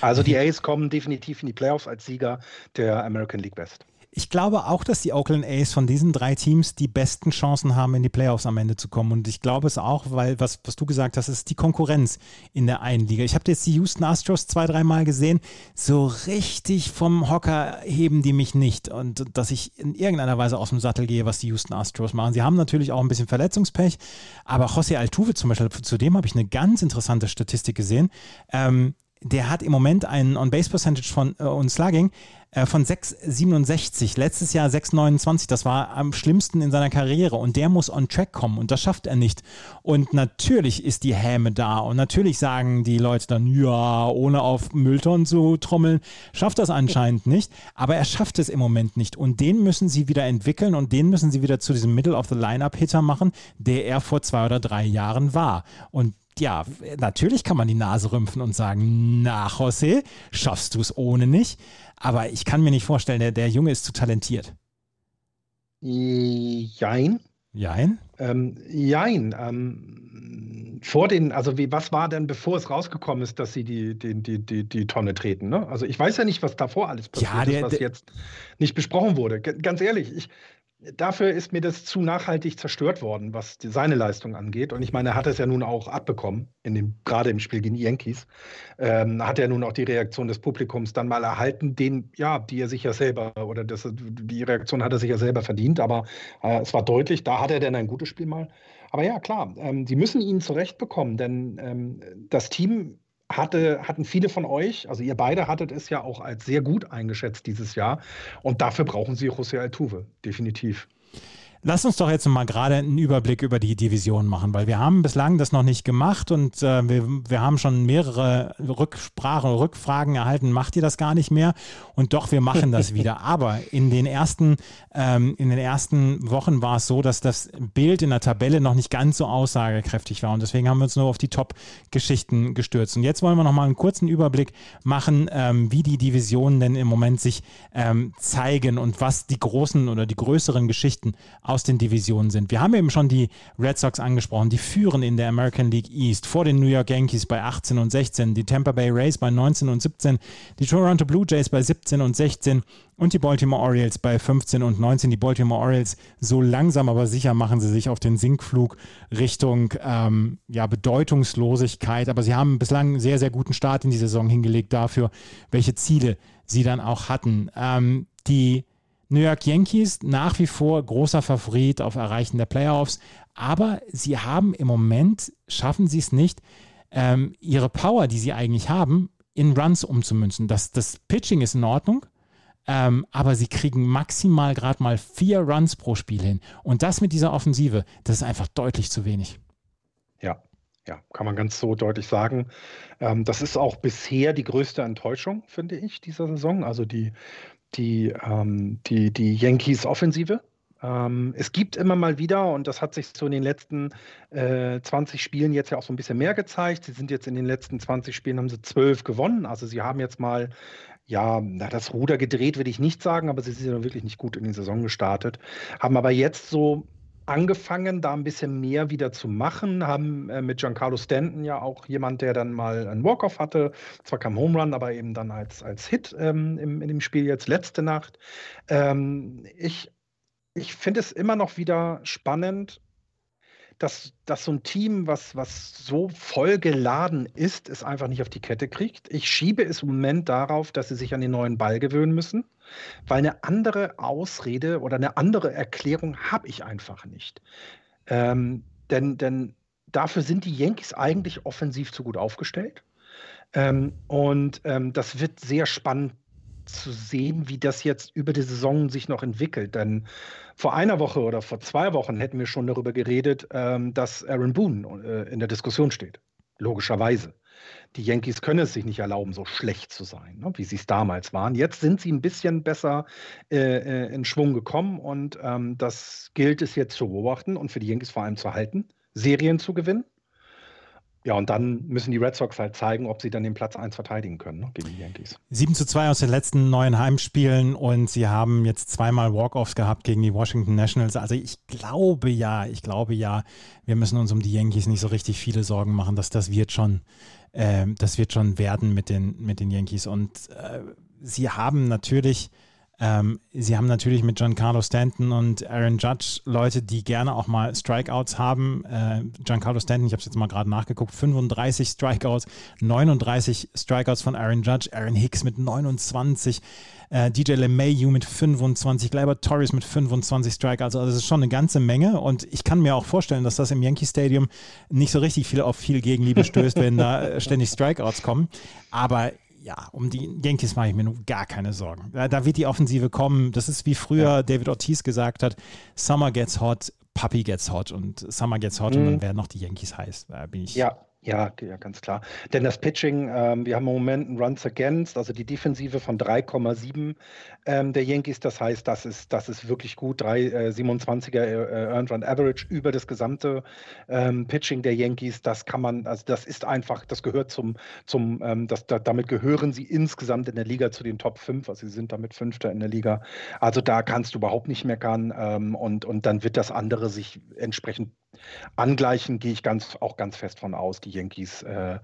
Also die (laughs) A's kommen definitiv in die Playoffs als Sieger der American League West. Ich glaube auch, dass die Oakland A's von diesen drei Teams die besten Chancen haben, in die Playoffs am Ende zu kommen. Und ich glaube es auch, weil, was, was du gesagt hast, ist die Konkurrenz in der einen Liga. Ich habe jetzt die Houston Astros zwei, dreimal gesehen. So richtig vom Hocker heben die mich nicht. Und dass ich in irgendeiner Weise aus dem Sattel gehe, was die Houston Astros machen. Sie haben natürlich auch ein bisschen Verletzungspech, aber José Altuve zum Beispiel, zu dem habe ich eine ganz interessante Statistik gesehen. Ähm, der hat im Moment einen On-Base-Percentage von äh, und Slugging äh, von 6,67. Letztes Jahr 6,29. Das war am schlimmsten in seiner Karriere. Und der muss on track kommen. Und das schafft er nicht. Und natürlich ist die Häme da. Und natürlich sagen die Leute dann, ja, ohne auf Mülltonnen zu trommeln, schafft das anscheinend nicht. Aber er schafft es im Moment nicht. Und den müssen sie wieder entwickeln und den müssen sie wieder zu diesem Middle of the Lineup Hitter machen, der er vor zwei oder drei Jahren war. Und ja, natürlich kann man die Nase rümpfen und sagen, na, José, schaffst du es ohne nicht. Aber ich kann mir nicht vorstellen, der, der Junge ist zu talentiert. Jein. Jein? Ähm, jein. Ähm, vor den, also wie, was war denn, bevor es rausgekommen ist, dass sie die, die, die, die, die Tonne treten? Ne? Also ich weiß ja nicht, was davor alles passiert ja, der, ist, was der, jetzt nicht besprochen wurde. G ganz ehrlich, ich, dafür ist mir das zu nachhaltig zerstört worden, was seine Leistung angeht. Und ich meine, er hat es ja nun auch abbekommen, in dem, gerade im Spiel gegen die Yankees. Ähm, hat er nun auch die Reaktion des Publikums dann mal erhalten, den, ja, die er sich ja selber, oder das, die Reaktion hat er sich ja selber verdient, aber äh, es war deutlich, da hat er denn ein gutes Spiel mal. Aber ja, klar, ähm, sie müssen ihn zurechtbekommen, denn ähm, das Team hatte, hatten viele von euch, also ihr beide hattet es ja auch als sehr gut eingeschätzt dieses Jahr. Und dafür brauchen sie José Altuve, definitiv. Lass uns doch jetzt mal gerade einen Überblick über die Division machen, weil wir haben bislang das noch nicht gemacht und äh, wir, wir haben schon mehrere Rücksprachen Rückfragen erhalten, macht ihr das gar nicht mehr? Und doch, wir machen das (laughs) wieder. Aber in den ersten, ähm, in den ersten Wochen war es so, dass das Bild in der Tabelle noch nicht ganz so aussagekräftig war und deswegen haben wir uns nur auf die Top-Geschichten gestürzt. Und jetzt wollen wir noch mal einen kurzen Überblick machen, ähm, wie die Divisionen denn im Moment sich ähm, zeigen und was die großen oder die größeren Geschichten aus den Divisionen sind. Wir haben eben schon die Red Sox angesprochen, die führen in der American League East vor den New York Yankees bei 18 und 16, die Tampa Bay Rays bei 19 und 17, die Toronto Blue Jays bei 17 und 16 und die Baltimore Orioles bei 15 und 19. Die Baltimore Orioles so langsam aber sicher machen sie sich auf den Sinkflug Richtung ähm, ja, Bedeutungslosigkeit, aber sie haben bislang einen sehr, sehr guten Start in die Saison hingelegt dafür, welche Ziele sie dann auch hatten. Ähm, die New York Yankees nach wie vor großer Favorit auf Erreichen der Playoffs, aber sie haben im Moment, schaffen sie es nicht, ähm, ihre Power, die sie eigentlich haben, in Runs umzumünzen. Das, das Pitching ist in Ordnung, ähm, aber sie kriegen maximal gerade mal vier Runs pro Spiel hin. Und das mit dieser Offensive, das ist einfach deutlich zu wenig. Ja, ja, kann man ganz so deutlich sagen. Ähm, das ist auch bisher die größte Enttäuschung, finde ich, dieser Saison. Also die die, ähm, die, die Yankees-Offensive. Ähm, es gibt immer mal wieder, und das hat sich so in den letzten äh, 20 Spielen jetzt ja auch so ein bisschen mehr gezeigt. Sie sind jetzt in den letzten 20 Spielen, haben sie zwölf gewonnen. Also sie haben jetzt mal, ja, na, das Ruder gedreht, würde ich nicht sagen, aber sie sind ja wirklich nicht gut in die Saison gestartet. Haben aber jetzt so angefangen, da ein bisschen mehr wieder zu machen, haben äh, mit Giancarlo Stanton ja auch jemand, der dann mal einen Walk-Off hatte, zwar kein Home Run, aber eben dann als, als Hit ähm, im, in dem Spiel jetzt letzte Nacht. Ähm, ich ich finde es immer noch wieder spannend, dass, dass so ein Team, was, was so voll geladen ist, es einfach nicht auf die Kette kriegt. Ich schiebe es im Moment darauf, dass sie sich an den neuen Ball gewöhnen müssen, weil eine andere Ausrede oder eine andere Erklärung habe ich einfach nicht. Ähm, denn, denn dafür sind die Yankees eigentlich offensiv zu gut aufgestellt. Ähm, und ähm, das wird sehr spannend zu sehen, wie das jetzt über die Saison sich noch entwickelt. Denn vor einer Woche oder vor zwei Wochen hätten wir schon darüber geredet, ähm, dass Aaron Boone äh, in der Diskussion steht. Logischerweise. Die Yankees können es sich nicht erlauben, so schlecht zu sein, ne, wie sie es damals waren. Jetzt sind sie ein bisschen besser äh, äh, in Schwung gekommen und ähm, das gilt es jetzt zu beobachten und für die Yankees vor allem zu halten, Serien zu gewinnen ja, und dann müssen die Red Sox halt zeigen, ob sie dann den Platz 1 verteidigen können ne, gegen die Yankees. 7 zu 2 aus den letzten neun Heimspielen und sie haben jetzt zweimal Walk-Offs gehabt gegen die Washington Nationals. Also ich glaube ja, ich glaube ja, wir müssen uns um die Yankees nicht so richtig viele Sorgen machen, dass das wird schon, äh, das wird schon werden mit den, mit den Yankees. Und äh, sie haben natürlich Ähm, sie haben natürlich mit Giancarlo Stanton und Aaron Judge Leute, die gerne auch mal Strikeouts haben. Äh, Giancarlo Stanton, ich habe es jetzt mal gerade nachgeguckt, 35 Strikeouts, 39 Strikeouts von Aaron Judge, Aaron Hicks mit 29, äh, DJ LeMayu mit 25, Gleyber Torres mit 25 Strikeouts. Also das ist schon eine ganze Menge und ich kann mir auch vorstellen, dass das im Yankee Stadium nicht so richtig viel auf viel Gegenliebe stößt, wenn da ständig Strikeouts kommen. Aber ja, um die Yankees mache ich mir nun gar keine Sorgen. Da, da, wird die Offensive kommen. Das ist wie früher ja. David Ortiz gesagt hat: Summer gets hot, Puppy gets hot und Summer gets hot mhm. und dann werden noch die Yankees heiß. Da bin ich ja. Ja, ja, ganz klar. Denn das Pitching, ähm, wir haben im Moment einen Runs Against, also die Defensive von 3,7 ähm, der Yankees. Das heißt, das ist, das ist wirklich gut. 3,27er äh, äh, Earned Run Average über das gesamte ähm, Pitching der Yankees. Das kann man, also das ist einfach, das gehört zum, zum ähm, das, da, damit gehören sie insgesamt in der Liga zu den Top 5. Also sie sind damit Fünfter in der Liga. Also da kannst du überhaupt nicht meckern. Ähm, und, und dann wird das andere sich entsprechend angleichen, gehe ich ganz, auch ganz fest von aus. Die Yankees äh,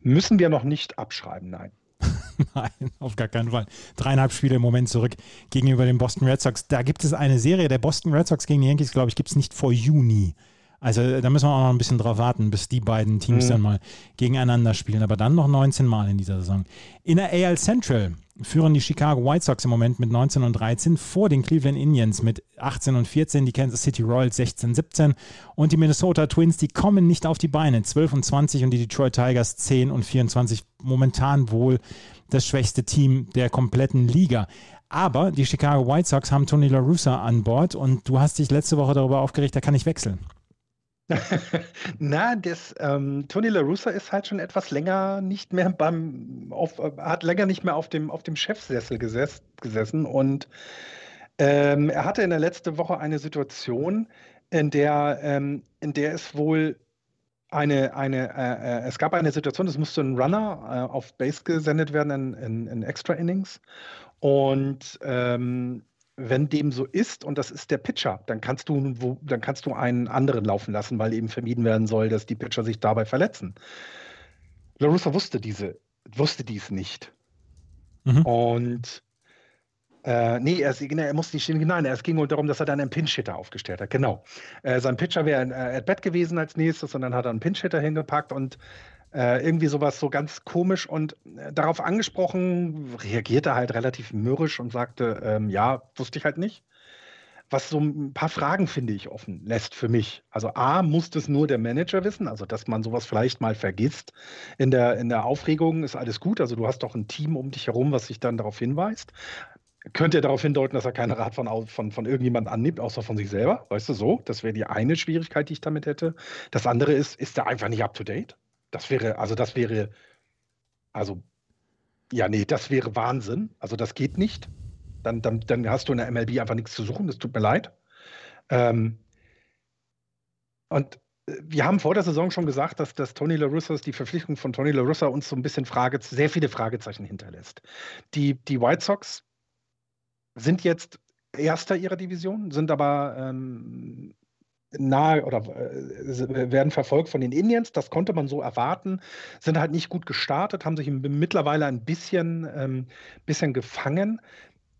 müssen wir noch nicht abschreiben, nein. (laughs) Nein, auf gar keinen Fall. Dreieinhalb Spiele im Moment zurück gegenüber den Boston Red Sox. Da gibt es eine Serie der Boston Red Sox gegen die Yankees, glaube ich, gibt es nicht vor Juni. Also da müssen wir auch noch ein bisschen drauf warten, bis die beiden Teams mhm. dann mal gegeneinander spielen. Aber dann noch 19 Mal in dieser Saison. In der AL Central führen die Chicago White Sox im Moment mit 19 und 13 vor den Cleveland Indians mit 18 und 14, die Kansas City Royals 16, 17 und die Minnesota Twins, die kommen nicht auf die Beine, 12 und 20 und die Detroit Tigers 10 und 24, momentan wohl das schwächste Team der kompletten Liga. Aber die Chicago White Sox haben Tony La Russa an Bord und du hast dich letzte Woche darüber aufgeregt, er kann nicht wechseln. (laughs) Na, das, ähm, Tony La Russa ist halt schon etwas länger nicht mehr beim, auf, hat länger nicht mehr auf dem, auf dem Chefsessel geses gesessen und ähm, er hatte in der letzten Woche eine Situation, in der, ähm, in der es wohl eine, eine, äh, äh, es gab eine Situation, es musste ein Runner äh, auf Base gesendet werden in, in, in Extra Innings und ähm, wenn dem so ist und das ist der Pitcher, dann kannst du, wo, dann kannst du einen anderen laufen lassen, weil eben vermieden werden soll, dass die Pitcher sich dabei verletzen. LaRussa wusste diese, wusste dies nicht. Mhm. Und äh, nee, er, er musste nicht stehen, nein, es ging darum, dass er dann einen Pinch-Hitter aufgestellt hat. Genau. Äh, sein Pitcher wäre äh, at bat gewesen als nächstes und dann hat er einen Pinch-Hitter hingepackt und äh, irgendwie sowas so ganz komisch und äh, darauf angesprochen, reagierte er halt relativ mürrisch und sagte, ähm, ja, wusste ich halt nicht. Was so ein paar Fragen, finde ich, offen lässt für mich. Also A, muss das nur der Manager wissen, also dass man sowas vielleicht mal vergisst. In der, in der Aufregung ist alles gut, also du hast doch ein Team um dich herum, was sich dann darauf hinweist könnte er darauf hindeuten, dass er keine Rat von, von, von irgendjemand annimmt, außer von sich selber. Weißt du so? Das wäre die eine Schwierigkeit, die ich damit hätte. Das andere ist, ist er einfach nicht up to date? Das wäre, also das wäre, also, ja, nee, das wäre Wahnsinn. Also das geht nicht. Dann, dann, dann hast du in der MLB einfach nichts zu suchen. Das tut mir leid. Ähm, und äh, wir haben vor der Saison schon gesagt, dass, dass Tony La Russa, die Verpflichtung von Tony La Russa uns so ein bisschen Frage, sehr viele Fragezeichen hinterlässt. Die, die White Sox sind jetzt Erster ihrer Division, sind aber ähm, nahe oder äh, werden verfolgt von den Indians. Das konnte man so erwarten. Sind halt nicht gut gestartet, haben sich mittlerweile ein bisschen, ähm, bisschen gefangen.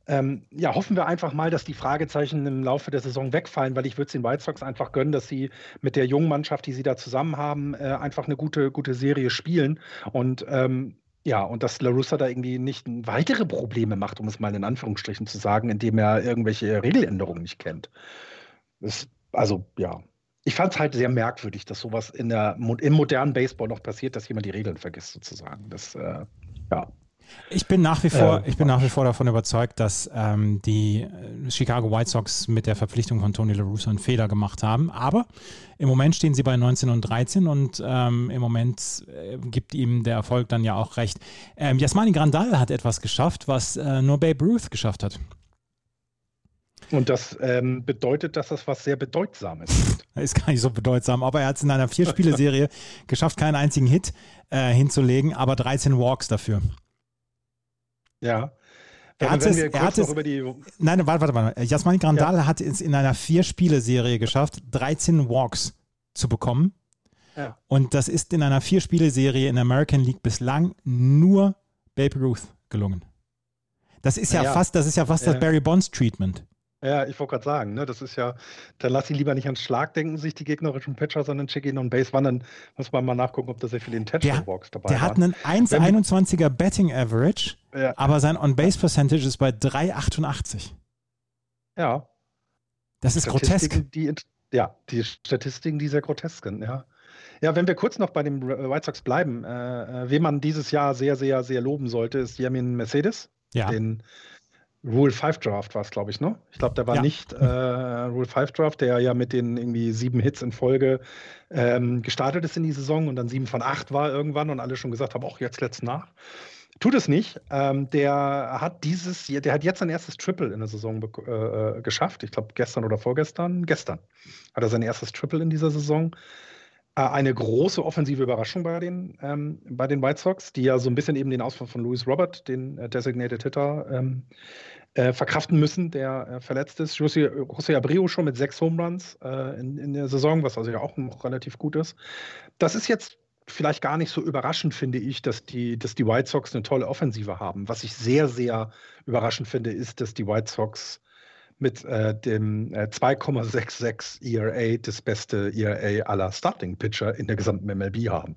Ähm, ja, hoffen wir einfach mal, dass die Fragezeichen im Laufe der Saison wegfallen, weil ich würde es den White Sox einfach gönnen, dass sie mit der jungen Mannschaft, die sie da zusammen haben, äh, einfach eine gute, gute Serie spielen. Und ähm, ja, und dass LaRussa da irgendwie nicht weitere Probleme macht, um es mal in Anführungsstrichen zu sagen, indem er irgendwelche Regeländerungen nicht kennt. Das also ja, ich fand es halt sehr merkwürdig, dass sowas in der, im modernen Baseball noch passiert, dass jemand die Regeln vergisst, sozusagen. Das, äh, ja. Ich bin nach wie vor, äh, ich bin nach wie vor davon überzeugt, dass ähm, die äh, Chicago White Sox mit der Verpflichtung von Tony La Russa einen Fehler gemacht haben. Aber im Moment stehen sie bei 19 und 13 und ähm, im Moment äh, gibt ihm der Erfolg dann ja auch recht. Ähm, Jasmani Grandal hat etwas geschafft, was äh, nur Babe Ruth geschafft hat. Und das ähm, bedeutet, dass das was sehr Bedeutsames ist. ist gar nicht so bedeutsam, aber er hat es in einer Vier-Spiele-Serie (laughs) geschafft, keinen einzigen Hit äh, hinzulegen, aber 13 Walks dafür. Ja. Er hat es, er hat es, nein, warte, warte, warte. Jasmani Grandal ja. hat es in einer Vier-Spiele-Serie geschafft, 13 Walks zu bekommen. Ja. Und das ist in einer Vier-Spiele-Serie in der American League bislang nur Babe Ruth gelungen. Das ist ja, ja fast, das ist ja fast das Barry Bonds Treatment. Ja, ich wollte gerade sagen, ne, das ist ja, dann lass ihn lieber nicht an Schlag denken, sich die gegnerischen Pitcher, sondern schick ihn on Base. Wann dann muss man mal nachgucken, ob da sehr viele Intentional Walks dabei Der hat einen 1,21er Betting Average, ja. aber sein On-Base Percentage ist bei 3,88. Ja. Das ist grotesk. Die, ja, die Statistiken, die sehr grotesk sind, ja. Ja, wenn wir kurz noch bei den White Sox bleiben, äh, äh, wen man dieses Jahr sehr, sehr, sehr loben sollte, ist Yamin Mercedes. Ja. Den Rule 5 Draft war es, glaube ich, ne? Ich glaube, der war ja. nicht äh, Rule 5 Draft, der ja mit den irgendwie sieben Hits in Folge ähm, gestartet ist in die Saison und dann sieben von acht war irgendwann und alle schon gesagt haben, auch jetzt letzt nach. Tut es nicht. Ähm, der hat dieses, der hat jetzt sein erstes Triple in der Saison äh, äh, geschafft. Ich glaube, gestern oder vorgestern. Gestern hat er sein erstes Triple in dieser Saison. Äh, eine große offensive Überraschung bei den, ähm, bei den White Sox, die ja so ein bisschen eben den Ausfall von Louis Robert, den äh, Designated Hitter, ähm, äh, verkraften müssen, der äh, verletzt ist. José, José Abreu schon mit sechs Home Runs äh, in, in der Saison, was also ja auch noch relativ gut ist. Das ist jetzt vielleicht gar nicht so überraschend, finde ich, dass die, dass die White Sox eine tolle Offensive haben. Was ich sehr, sehr überraschend finde, ist, dass die White Sox mit äh, dem äh, 2,66 ERA das beste ERA aller Starting Pitcher in der gesamten MLB haben.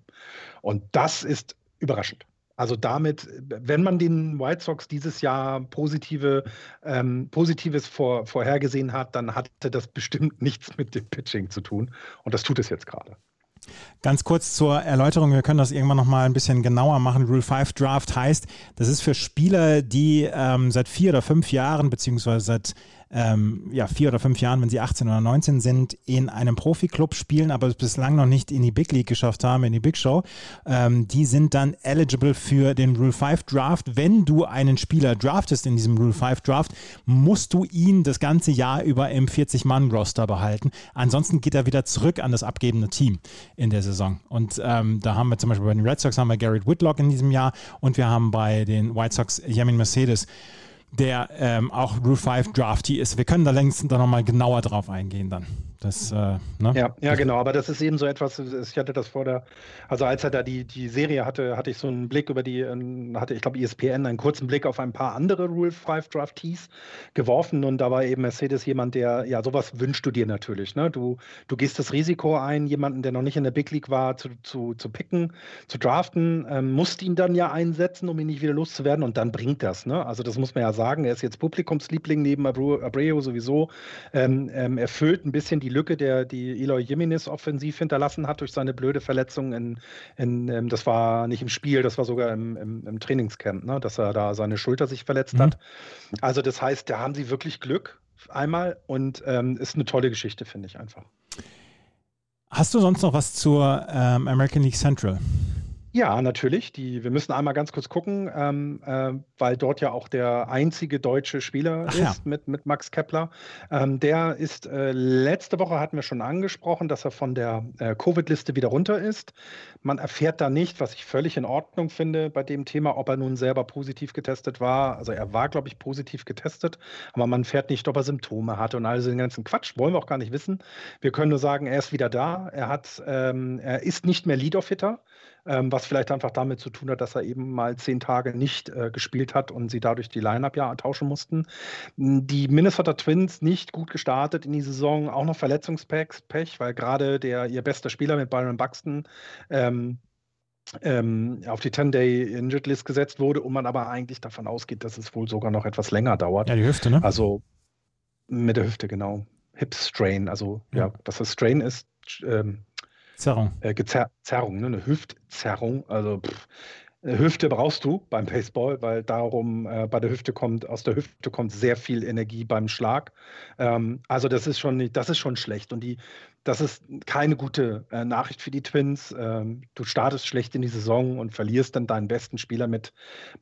Und das ist überraschend. Also damit, wenn man den White Sox dieses Jahr positive, ähm, Positives vor, vorhergesehen hat, dann hatte das bestimmt nichts mit dem Pitching zu tun. Und das tut es jetzt gerade. Ganz kurz zur Erläuterung, wir können das irgendwann nochmal ein bisschen genauer machen. Rule 5 Draft heißt, das ist für Spieler, die ähm, seit vier oder fünf Jahren, beziehungsweise seit ähm, ja, vier oder fünf Jahren, wenn sie 18 oder 19 sind, in einem Profiklub spielen, aber es bislang noch nicht in die Big League geschafft haben, in die Big Show, ähm, die sind dann eligible für den Rule 5 Draft. Wenn du einen Spieler draftest in diesem Rule 5 Draft, musst du ihn das ganze Jahr über im 40-Mann-Roster behalten. Ansonsten geht er wieder zurück an das abgebende Team in der Saison. Und ähm, da haben wir zum Beispiel bei den Red Sox haben wir Garrett Whitlock in diesem Jahr und wir haben bei den White Sox Yamin Mercedes der ähm, auch Rule 5 Drafty ist. Wir können da längst da nochmal genauer drauf eingehen dann. Das, äh, ne? Ja, ja, genau, aber das ist eben so etwas, ich hatte das vor der, also als er da die, die Serie hatte, hatte ich so einen Blick über die, ähm, hatte ich glaube ESPN einen kurzen Blick auf ein paar andere Rule 5 Draftees geworfen und da war eben Mercedes jemand, der, ja, sowas wünschst du dir natürlich, ne? Du, du gehst das Risiko ein, jemanden, der noch nicht in der Big League war, zu, zu, zu picken, zu draften, ähm, musst ihn dann ja einsetzen, um ihn nicht wieder loszuwerden und dann bringt das, ne? Also das muss man ja sagen, er ist jetzt Publikumsliebling neben Abreu sowieso, ähm, ähm, erfüllt ein bisschen die Lücke, der die Eloy Jimenez offensiv hinterlassen hat durch seine blöde Verletzung. In, in, ähm, das war nicht im Spiel, das war sogar im, im, im Trainingscamp, ne? dass er da seine Schulter sich verletzt mhm. hat. Also das heißt, da haben sie wirklich Glück einmal und ähm, ist eine tolle Geschichte, finde ich einfach. Hast du sonst noch was zur ähm, American League Central? Ja, natürlich. Die, wir müssen einmal ganz kurz gucken, ähm, äh, weil dort ja auch der einzige deutsche Spieler Ach, ist ja. mit, mit Max Kepler. Ähm, der ist, äh, letzte Woche hatten wir schon angesprochen, dass er von der äh, Covid-Liste wieder runter ist. Man erfährt da nicht, was ich völlig in Ordnung finde bei dem Thema, ob er nun selber positiv getestet war. Also er war, glaube ich, positiv getestet, aber man fährt nicht, ob er Symptome hatte und all den ganzen Quatsch. Wollen wir auch gar nicht wissen. Wir können nur sagen, er ist wieder da. Er hat, ähm, er ist nicht mehr Lead-Off-Hitter ähm, was vielleicht einfach damit zu tun hat, dass er eben mal zehn Tage nicht äh, gespielt hat und sie dadurch die Line-Up ja tauschen mussten. Die Minnesota Twins nicht gut gestartet in die Saison, auch noch Verletzungspech, weil gerade der ihr bester Spieler mit Byron Buxton ähm, ähm, auf die 10-Day-Injured-List gesetzt wurde und man aber eigentlich davon ausgeht, dass es wohl sogar noch etwas länger dauert. Ja, die Hüfte, ne? Also mit der Hüfte, genau. Hip Strain, also ja, ja dass das Strain ist, ähm, Zerrung. Äh, Zerrung, ne? eine Hüftzerrung. Also pff, Hüfte brauchst du beim Baseball, weil darum äh, bei der Hüfte kommt, aus der Hüfte kommt sehr viel Energie beim Schlag. Ähm, also das ist schon, das ist schon schlecht. Und die, das ist keine gute äh, Nachricht für die Twins. Ähm, du startest schlecht in die Saison und verlierst dann deinen besten Spieler mit,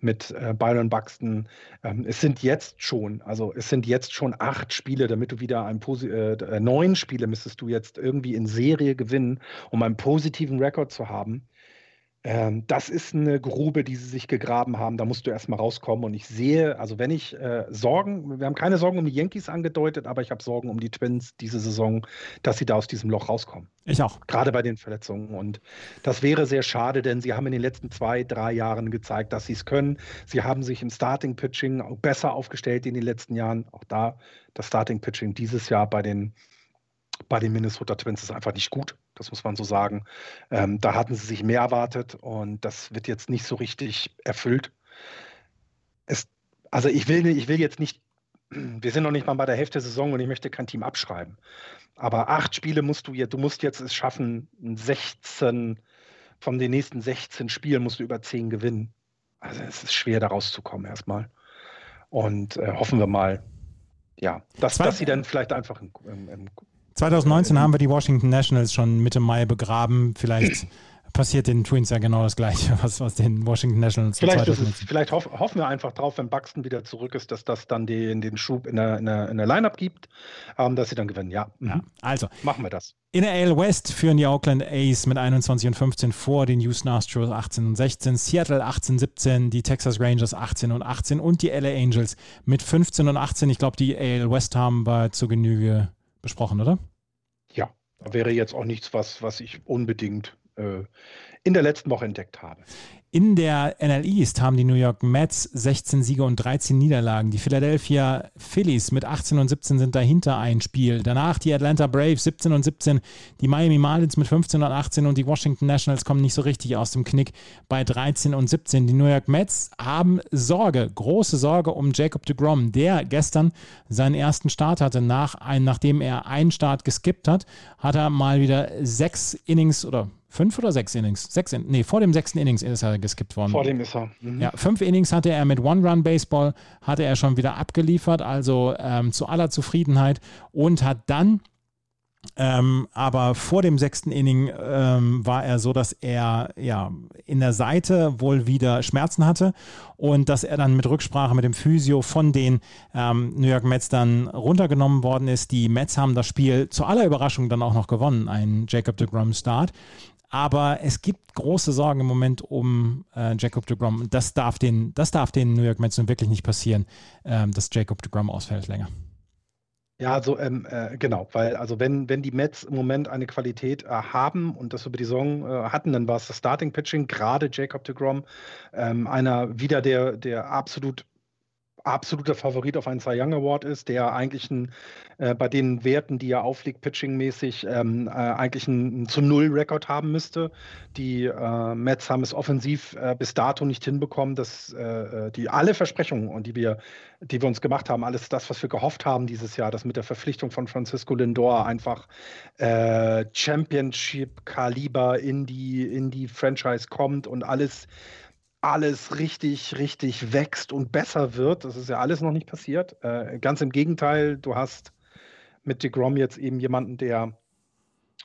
mit äh, Byron Buxton. Ähm, es sind jetzt schon, also es sind jetzt schon acht Spiele, damit du wieder ein äh, äh, neun Spiele müsstest du jetzt irgendwie in Serie gewinnen, um einen positiven Rekord zu haben Ähm, das ist eine Grube, die sie sich gegraben haben. Da musst du erstmal rauskommen. Und ich sehe, also wenn ich äh, Sorgen, wir haben keine Sorgen um die Yankees angedeutet, aber ich habe Sorgen um die Twins diese Saison, dass sie da aus diesem Loch rauskommen. Ich auch. Gerade bei den Verletzungen. Und das wäre sehr schade, denn sie haben in den letzten zwei, drei Jahren gezeigt, dass sie es können. Sie haben sich im Starting-Pitching besser aufgestellt in den letzten Jahren. Auch da das Starting-Pitching dieses Jahr bei den bei den Minnesota Twins ist einfach nicht gut. Das muss man so sagen. Ähm, da hatten sie sich mehr erwartet und das wird jetzt nicht so richtig erfüllt. Es, also ich will, ich will jetzt nicht, (clears throat) wir sind noch nicht mal bei der Hälfte der Saison und ich möchte kein Team abschreiben. Aber acht Spiele musst du jetzt, du musst jetzt es schaffen, 16, von den nächsten 16 Spielen musst du über 10 gewinnen. Also es ist schwer, da rauszukommen erstmal. Und äh, hoffen wir mal, ja, dass, dass sie dann vielleicht einfach im, im, 2019 haben wir die Washington Nationals schon Mitte Mai begraben. Vielleicht (clears throat) passiert den Twins ja genau das Gleiche, was, was den Washington Nationals Vielleicht, es, vielleicht hoff, hoffen wir einfach drauf, wenn Buxton wieder zurück ist, dass das dann den, den Schub in der, in der, in der Lineup gibt, ähm, dass sie dann gewinnen. Ja. Mhm. ja. Also. Machen wir das. In der AL West führen die Oakland A's mit 21 und 15 vor den Houston Astros 18 und 16, Seattle 18, 17, die Texas Rangers 18 und 18 und die LA Angels mit 15 und 18. Ich glaube, die AL West haben wir zur Genüge besprochen, oder? Ja, wäre jetzt auch nichts, was, was ich unbedingt äh, in der letzten Woche entdeckt habe. In der NL East haben die New York Mets 16 Siege und 13 Niederlagen. Die Philadelphia Phillies mit 18 und 17 sind dahinter ein Spiel. Danach die Atlanta Braves 17 und 17, die Miami Marlins mit 15 und 18 und die Washington Nationals kommen nicht so richtig aus dem Knick bei 13 und 17. Die New York Mets haben Sorge, große Sorge um Jacob de Grom, der gestern seinen ersten Start hatte, nach ein, nachdem er einen Start geskippt hat, hat er mal wieder sechs Innings oder fünf oder sechs Innings? Sechs, in, nee, vor dem sechsten Innings ist er geskippt worden. Vor dem ist er. Mhm. Ja, fünf Innings hatte er mit One-Run-Baseball, hatte er schon wieder abgeliefert, also ähm, zu aller Zufriedenheit und hat dann ähm, aber vor dem sechsten Inning ähm, war er so, dass er ja in der Seite wohl wieder Schmerzen hatte und dass er dann mit Rücksprache mit dem Physio von den ähm, New York Mets dann runtergenommen worden ist. Die Mets haben das Spiel zu aller Überraschung dann auch noch gewonnen, ein Jacob de Grom Start. Aber es gibt große Sorgen im Moment um äh, Jacob de Grom. Das darf den, das darf den New York Mets nun wirklich nicht passieren, ähm, dass Jacob de Grom ausfällt länger. Ja, also ähm, äh, genau, weil also wenn, wenn die Mets im Moment eine Qualität äh, haben und das über die Saison äh, hatten, dann war es das Starting Pitching, gerade Jacob de Grom, ähm, einer wieder der, der absolut absoluter Favorit auf einen Cy Young Award ist, der eigentlich ein, äh, bei den Werten, die er auflegt, pitching-mäßig, ähm, äh, eigentlich einen zu Null Rekord haben müsste. Die äh, Mets haben es offensiv äh, bis dato nicht hinbekommen, dass äh, die alle Versprechungen, und die wir, die wir uns gemacht haben, alles das, was wir gehofft haben dieses Jahr, dass mit der Verpflichtung von Francisco Lindor einfach äh, Championship-Kaliber in die, in die Franchise kommt und alles alles richtig, richtig wächst und besser wird. Das ist ja alles noch nicht passiert. Äh, ganz im Gegenteil, du hast mit DeGrom jetzt eben jemanden, der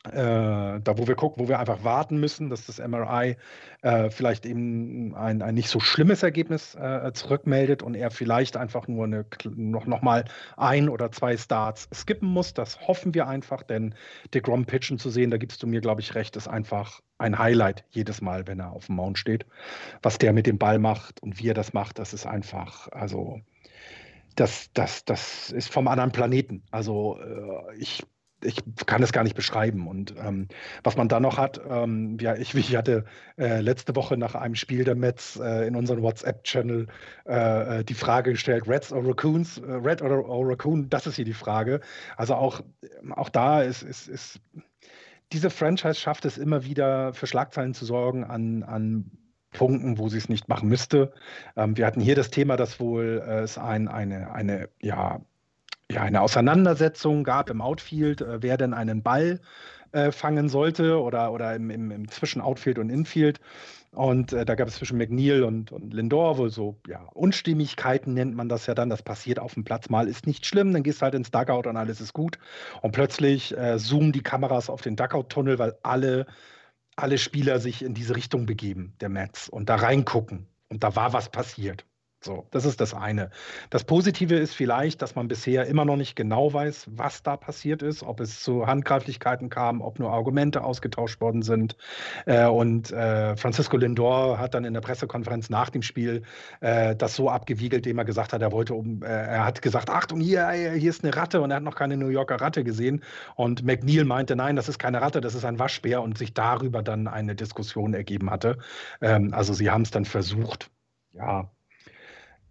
da wo wir gucken, wo wir einfach warten müssen, dass das MRI äh, vielleicht eben ein, ein nicht so schlimmes Ergebnis äh, zurückmeldet und er vielleicht einfach nur eine, noch, noch mal ein oder zwei Starts skippen muss. Das hoffen wir einfach, denn DeGrom pitchen zu sehen, da gibst du mir, glaube ich, recht, ist einfach ein Highlight jedes Mal, wenn er auf dem Mount steht. Was der mit dem Ball macht und wie er das macht, das ist einfach, also das, das, das ist vom anderen Planeten. Also äh, ich ich kann es gar nicht beschreiben. Und ähm, was man da noch hat, ähm, ja, ich, (laughs) ich hatte äh, letzte Woche nach einem Spiel der Mets äh, in unserem WhatsApp-Channel äh, äh die Frage gestellt, Reds or Raccoons? Äh, Red or, Raccoon? Das ist hier die Frage. Also auch, auch da ist, ist, ist diese Franchise schafft es immer wieder für Schlagzeilen zu sorgen an, an Punkten, wo sie es nicht machen müsste. Ähm, wir hatten hier das Thema, dass wohl äh, es ein, eine, eine, ja, ja, eine Auseinandersetzung gab im Outfield, äh, wer denn einen Ball äh, fangen sollte oder, oder im, im, im zwischen Outfield und Infield. Und äh, da gab es zwischen McNeil und, und Lindor wohl so, ja, Unstimmigkeiten nennt man das ja dann. Das passiert auf dem Platz mal, ist nicht schlimm. Dann gehst du halt ins Dugout und alles ist gut. Und plötzlich äh, zoomen die Kameras auf den Dugout-Tunnel, weil alle, alle Spieler sich in diese Richtung begeben, der Mets, und da reingucken. Und da war was passiert. So, das ist das eine. Das Positive ist vielleicht, dass man bisher immer noch nicht genau weiß, was da passiert ist, ob es zu Handgreiflichkeiten kam, ob nur Argumente ausgetauscht worden sind. Äh, und äh, Francisco Lindor hat dann in der Pressekonferenz nach dem Spiel äh, das so abgewiegelt, indem er gesagt hat, er wollte um, äh, er hat gesagt, Achtung, hier, hier ist eine Ratte und er hat noch keine New Yorker Ratte gesehen. Und McNeil meinte, nein, das ist keine Ratte, das ist ein Waschbär und sich darüber dann eine Diskussion ergeben hatte. Ähm, also sie haben es dann versucht, ja,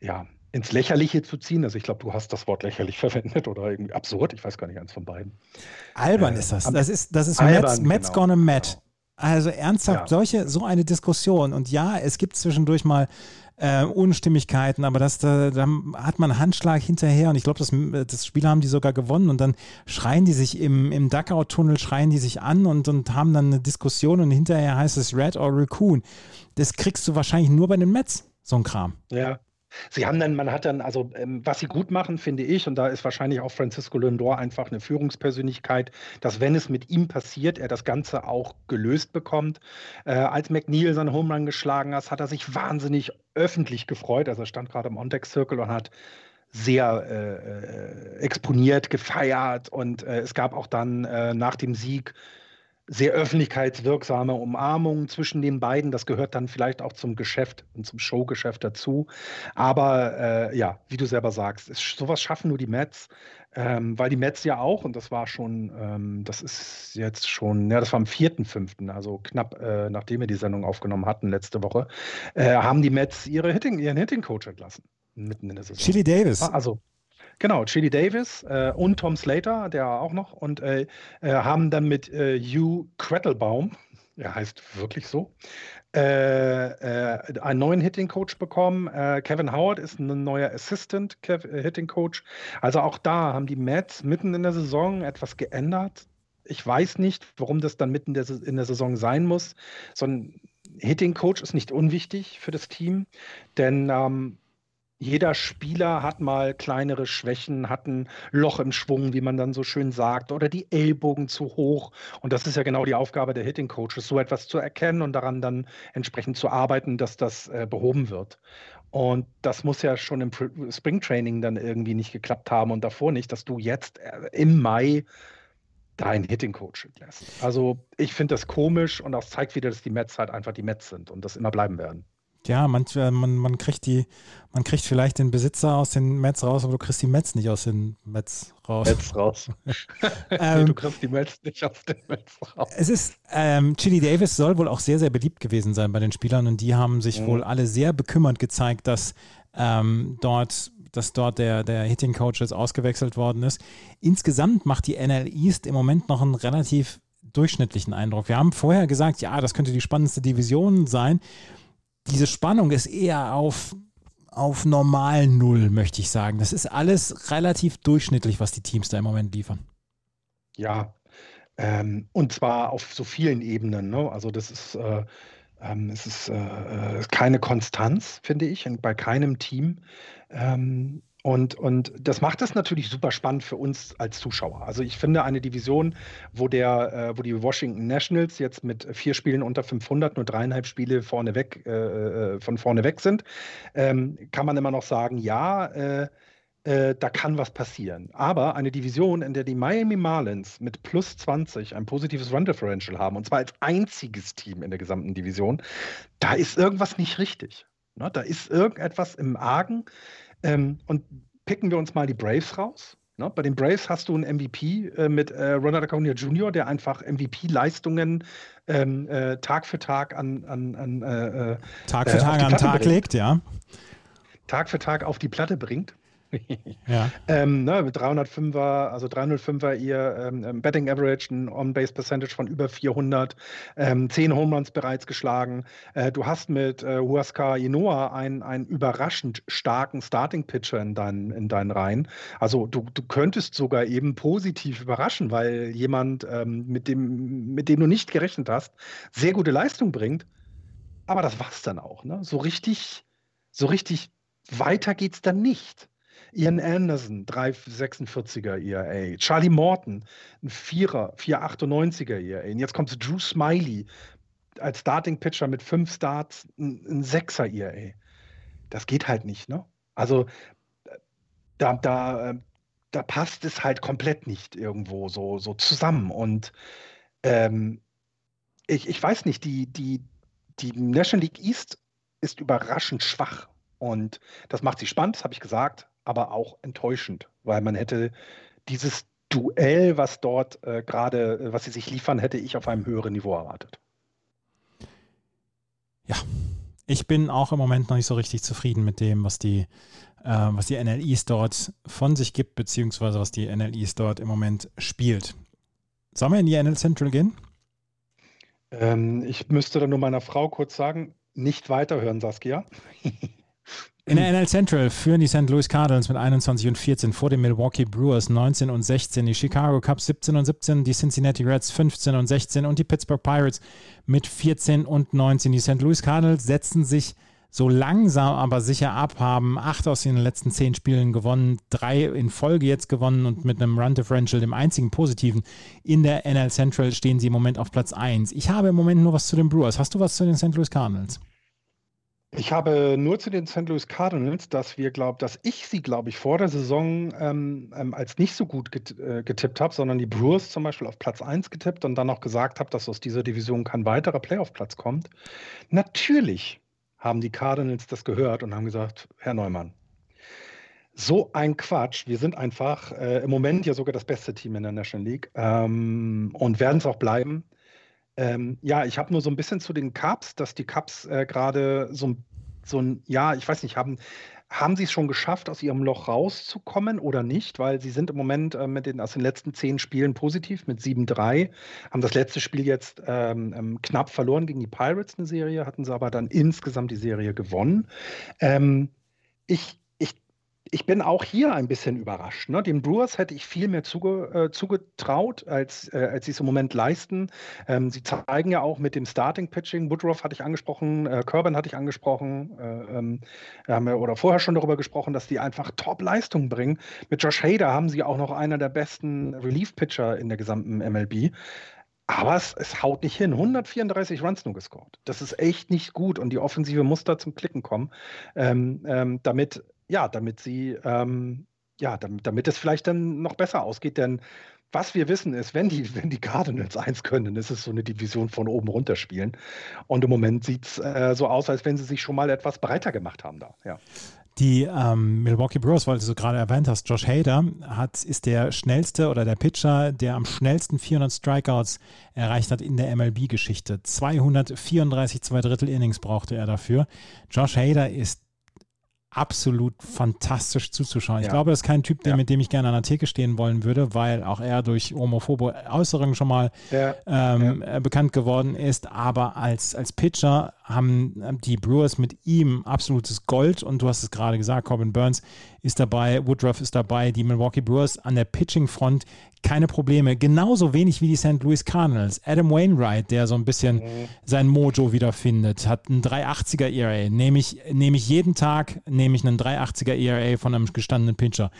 ja, ins Lächerliche zu ziehen. Also ich glaube, du hast das Wort lächerlich (laughs) verwendet oder irgendwie absurd. Ich weiß gar nicht eins von beiden. Albern äh, ist das. Das ist, das ist albern, Mets, Mets genau, gonna Matt. Genau. Also ernsthaft, ja. solche, so eine Diskussion. Und ja, es gibt zwischendurch mal äh, Unstimmigkeiten, aber das, da, da hat man einen Handschlag hinterher und ich glaube, das, das Spiel haben die sogar gewonnen und dann schreien die sich im, im Duckout-Tunnel, schreien die sich an und, und haben dann eine Diskussion und hinterher heißt es Red or Raccoon. Das kriegst du wahrscheinlich nur bei den Mets, so ein Kram. Ja, Sie haben dann, man hat dann, also ähm, was sie gut machen, finde ich, und da ist wahrscheinlich auch Francisco Lindor einfach eine Führungspersönlichkeit, dass wenn es mit ihm passiert, er das Ganze auch gelöst bekommt. Äh, als McNeil seinen Home geschlagen hat, hat er sich wahnsinnig öffentlich gefreut. Also er stand gerade im On-Deck Circle und hat sehr äh, äh, exponiert, gefeiert und äh, es gab auch dann äh, nach dem Sieg sehr öffentlichkeitswirksame Umarmung zwischen den beiden. Das gehört dann vielleicht auch zum Geschäft und zum Showgeschäft dazu. Aber äh, ja, wie du selber sagst, ist, sowas schaffen nur die Mets, ähm, weil die Mets ja auch, und das war schon, ähm, das ist jetzt schon, ja, das war am 4.5., also knapp äh, nachdem wir die Sendung aufgenommen hatten letzte Woche, äh, haben die Mets ihre Hitting, ihren Hitting-Coach entlassen. Mitten in der Saison. Chili Davis. Also, Genau, Chili Davis äh, und Tom Slater, der auch noch, und äh, äh, haben dann mit äh, Hugh Quettelbaum, er heißt wirklich so, äh, einen neuen Hitting Coach bekommen. Kevin Howard ist ein neuer Assistant Hitting Coach. Also auch da haben die Mets mitten in der Saison etwas geändert. Ich weiß nicht, warum das dann mitten in der Saison sein muss. So ein Hitting Coach ist nicht unwichtig für das Team, denn ähm, jeder Spieler hat mal kleinere Schwächen, hat ein Loch im Schwung, wie man dann so schön sagt, oder die Ellbogen zu hoch. Und das ist ja genau die Aufgabe der Hitting Coaches, so etwas zu erkennen und daran dann entsprechend zu arbeiten, dass das äh, behoben wird. Und das muss ja schon im Springtraining dann irgendwie nicht geklappt haben und davor nicht, dass du jetzt äh, im Mai deinen Hitting Coach lässt. Also ich finde das komisch und das zeigt wieder, dass die Mets halt einfach die Mets sind und das immer bleiben werden ja, manchmal, man, man kriegt die, man kriegt vielleicht den Besitzer aus den Mets raus, aber du kriegst die Mets nicht aus den Mets raus. Mets raus. (laughs) ähm, du kriegst die Mets nicht aus den Mets raus. Es ist, ähm, Chili Davis soll wohl auch sehr, sehr beliebt gewesen sein bei den Spielern und die haben sich mhm. wohl alle sehr bekümmert gezeigt, dass ähm, dort dass dort der, der Hitting Coach jetzt ausgewechselt worden ist. Insgesamt macht die NL East im Moment noch einen relativ durchschnittlichen Eindruck. Wir haben vorher gesagt, ja, das könnte die spannendste Division sein diese Spannung ist eher auf, auf normal Null, möchte ich sagen. Das ist alles relativ durchschnittlich, was die Teams da im Moment liefern. Ja, ähm, und zwar auf so vielen Ebenen. Ne? Also das ist, äh, ähm, es ist äh, keine Konstanz, finde ich, bei keinem Team. Ähm, und, und das macht es natürlich super spannend für uns als Zuschauer. Also ich finde eine Division, wo der, äh, wo die Washington Nationals jetzt mit vier Spielen unter 500 nur dreieinhalb Spiele vorne weg, äh, äh, von vorne weg sind, ähm, kann man immer noch sagen, ja, äh, äh, da kann was passieren. Aber eine Division, in der die Miami Marlins mit plus 20 ein positives Run Differential haben, und zwar als einziges Team in der gesamten Division, da ist irgendwas nicht richtig. Ne? Da ist irgendetwas im Argen. Ähm, und picken wir uns mal die Braves raus. Ne? Bei den Braves hast du einen MVP äh, mit äh, Ronald Acuna Jr., der einfach MVP-Leistungen ähm, äh, Tag für Tag an, an, an äh, äh, Tag für äh, Tag an Tag bringt. legt, ja. Tag für Tag auf die Platte bringt. Ja. (laughs) ähm, ne, mit 305er, also 305er ihr ähm, ähm, Betting Average, ein On-Base Percentage von über 400, ähm, 10 Home Runs bereits geschlagen. Äh, du hast mit äh, Huascar Inoa einen, einen überraschend starken Starting Pitcher in deinen, in deinen Reihen. Also du, du könntest sogar eben positiv überraschen, weil jemand, ähm, mit, dem, mit dem du nicht gerechnet hast, sehr gute Leistung bringt. Aber das war's dann auch. Ne? So richtig, so richtig weiter geht's dann nicht. Ian Anderson, 346er ERA. Charlie Morton, ein Vierer, 498er ERA. Und jetzt kommt Drew Smiley als Starting Pitcher mit fünf Starts, ein, ein Sechser ERA. das geht halt nicht, ne? Also da, da, da passt es halt komplett nicht irgendwo so, so zusammen. Und ähm, ich, ich weiß nicht, die, die, die National League East ist überraschend schwach. Und das macht sie spannend, das habe ich gesagt, aber auch enttäuschend, weil man hätte dieses Duell, was dort äh, gerade, was sie sich liefern, hätte ich auf einem höheren Niveau erwartet. Ja, ich bin auch im Moment noch nicht so richtig zufrieden mit dem, was die, äh, was die NLEs dort von sich gibt, beziehungsweise was die NLEs dort im Moment spielt. Sollen wir in die NL Central gehen? Ähm, ich müsste dann nur meiner Frau kurz sagen, nicht weiterhören, Saskia. (laughs) In der NL Central führen die St. Louis Cardinals mit 21 und 14 vor den Milwaukee Brewers 19 und 16, die Chicago Cubs 17 und 17, die Cincinnati Reds 15 und 16 und die Pittsburgh Pirates mit 14 und 19. Die St. Louis Cardinals setzen sich so langsam aber sicher ab, haben acht aus den letzten zehn Spielen gewonnen, drei in Folge jetzt gewonnen und mit einem Run Differential, dem einzigen positiven, in der NL Central stehen sie im Moment auf Platz 1. Ich habe im Moment nur was zu den Brewers. Hast du was zu den St. Louis Cardinals? Ich habe nur zu den St. Louis Cardinals, dass wir glauben, dass ich sie, glaube ich, vor der Saison ähm, ähm, als nicht so gut äh, getippt habe, sondern die Brewers zum Beispiel auf Platz 1 getippt und dann auch gesagt habe, dass aus dieser Division kein weiterer Playoff-Platz kommt. Natürlich haben die Cardinals das gehört und haben gesagt, Herr Neumann, so ein Quatsch. Wir sind einfach äh, im Moment ja sogar das beste Team in der National League ähm, und werden es auch bleiben. Ähm, ja, ich habe nur so ein bisschen zu den Cups, dass die Cups äh, gerade so, so ein, ja, ich weiß nicht, haben, haben sie es schon geschafft, aus ihrem Loch rauszukommen oder nicht? Weil sie sind im Moment äh, mit den, aus den letzten zehn Spielen positiv mit 7-3, haben das letzte Spiel jetzt ähm, ähm, knapp verloren gegen die Pirates eine Serie, hatten sie aber dann insgesamt die Serie gewonnen. Ähm, ich, ich bin auch hier ein bisschen überrascht. Ne? Den Brewers hätte ich viel mehr zuge, äh, zugetraut, als, äh, als sie es im Moment leisten. Ähm, sie zeigen ja auch mit dem Starting-Pitching, Woodruff hatte ich angesprochen, äh, Kerben hatte ich angesprochen, äh, ähm, haben wir oder vorher schon darüber gesprochen, dass die einfach Top-Leistungen bringen. Mit Josh Hader haben sie auch noch einer der besten Relief-Pitcher in der gesamten MLB. Aber es, es, haut nicht hin. 134 Runs nur gescored. Das ist echt nicht gut und die Offensive muss da zum Klicken kommen, ähm, ähm, damit ja, damit sie, ähm, ja, damit, damit es vielleicht dann noch besser ausgeht, denn was wir wissen ist, wenn die, (laughs) wenn die Cardinals eins können, dann ist es so eine Division von oben runter spielen. Und im Moment sieht es äh, so aus, als wenn sie sich schon mal etwas breiter gemacht haben da. Ja. Die ähm, Milwaukee Brewers, weil du so gerade erwähnt hast, Josh Hader hat, ist der schnellste oder der Pitcher, der am schnellsten 400 Strikeouts erreicht hat in der MLB-Geschichte. 234 zwei Drittel Innings brauchte er dafür. Josh Hader ist absolut fantastisch zuzuschauen. Ja. Ich glaube, das ist kein Typ, der, ja. mit dem ich gerne an der Theke stehen wollen würde, weil auch er durch homophobe Äußerungen schon mal ja. Ähm, äh, bekannt geworden ist. Aber als, als Pitcher haben die Brewers mit ihm absolutes Gold und du hast es gerade gesagt, Corbin Burns ist dabei, Woodruff ist dabei, die Milwaukee Brewers an der Pitching-Front keine Probleme. Genauso wenig wie die St. Louis Cardinals. Adam Wainwright, der so ein bisschen mhm. sein Mojo wiederfindet, hat einen 380er ERA. Nehme ich, nehme ich jeden Tag, nehme ich einen 380er ERA von einem gestandenen Pitcher.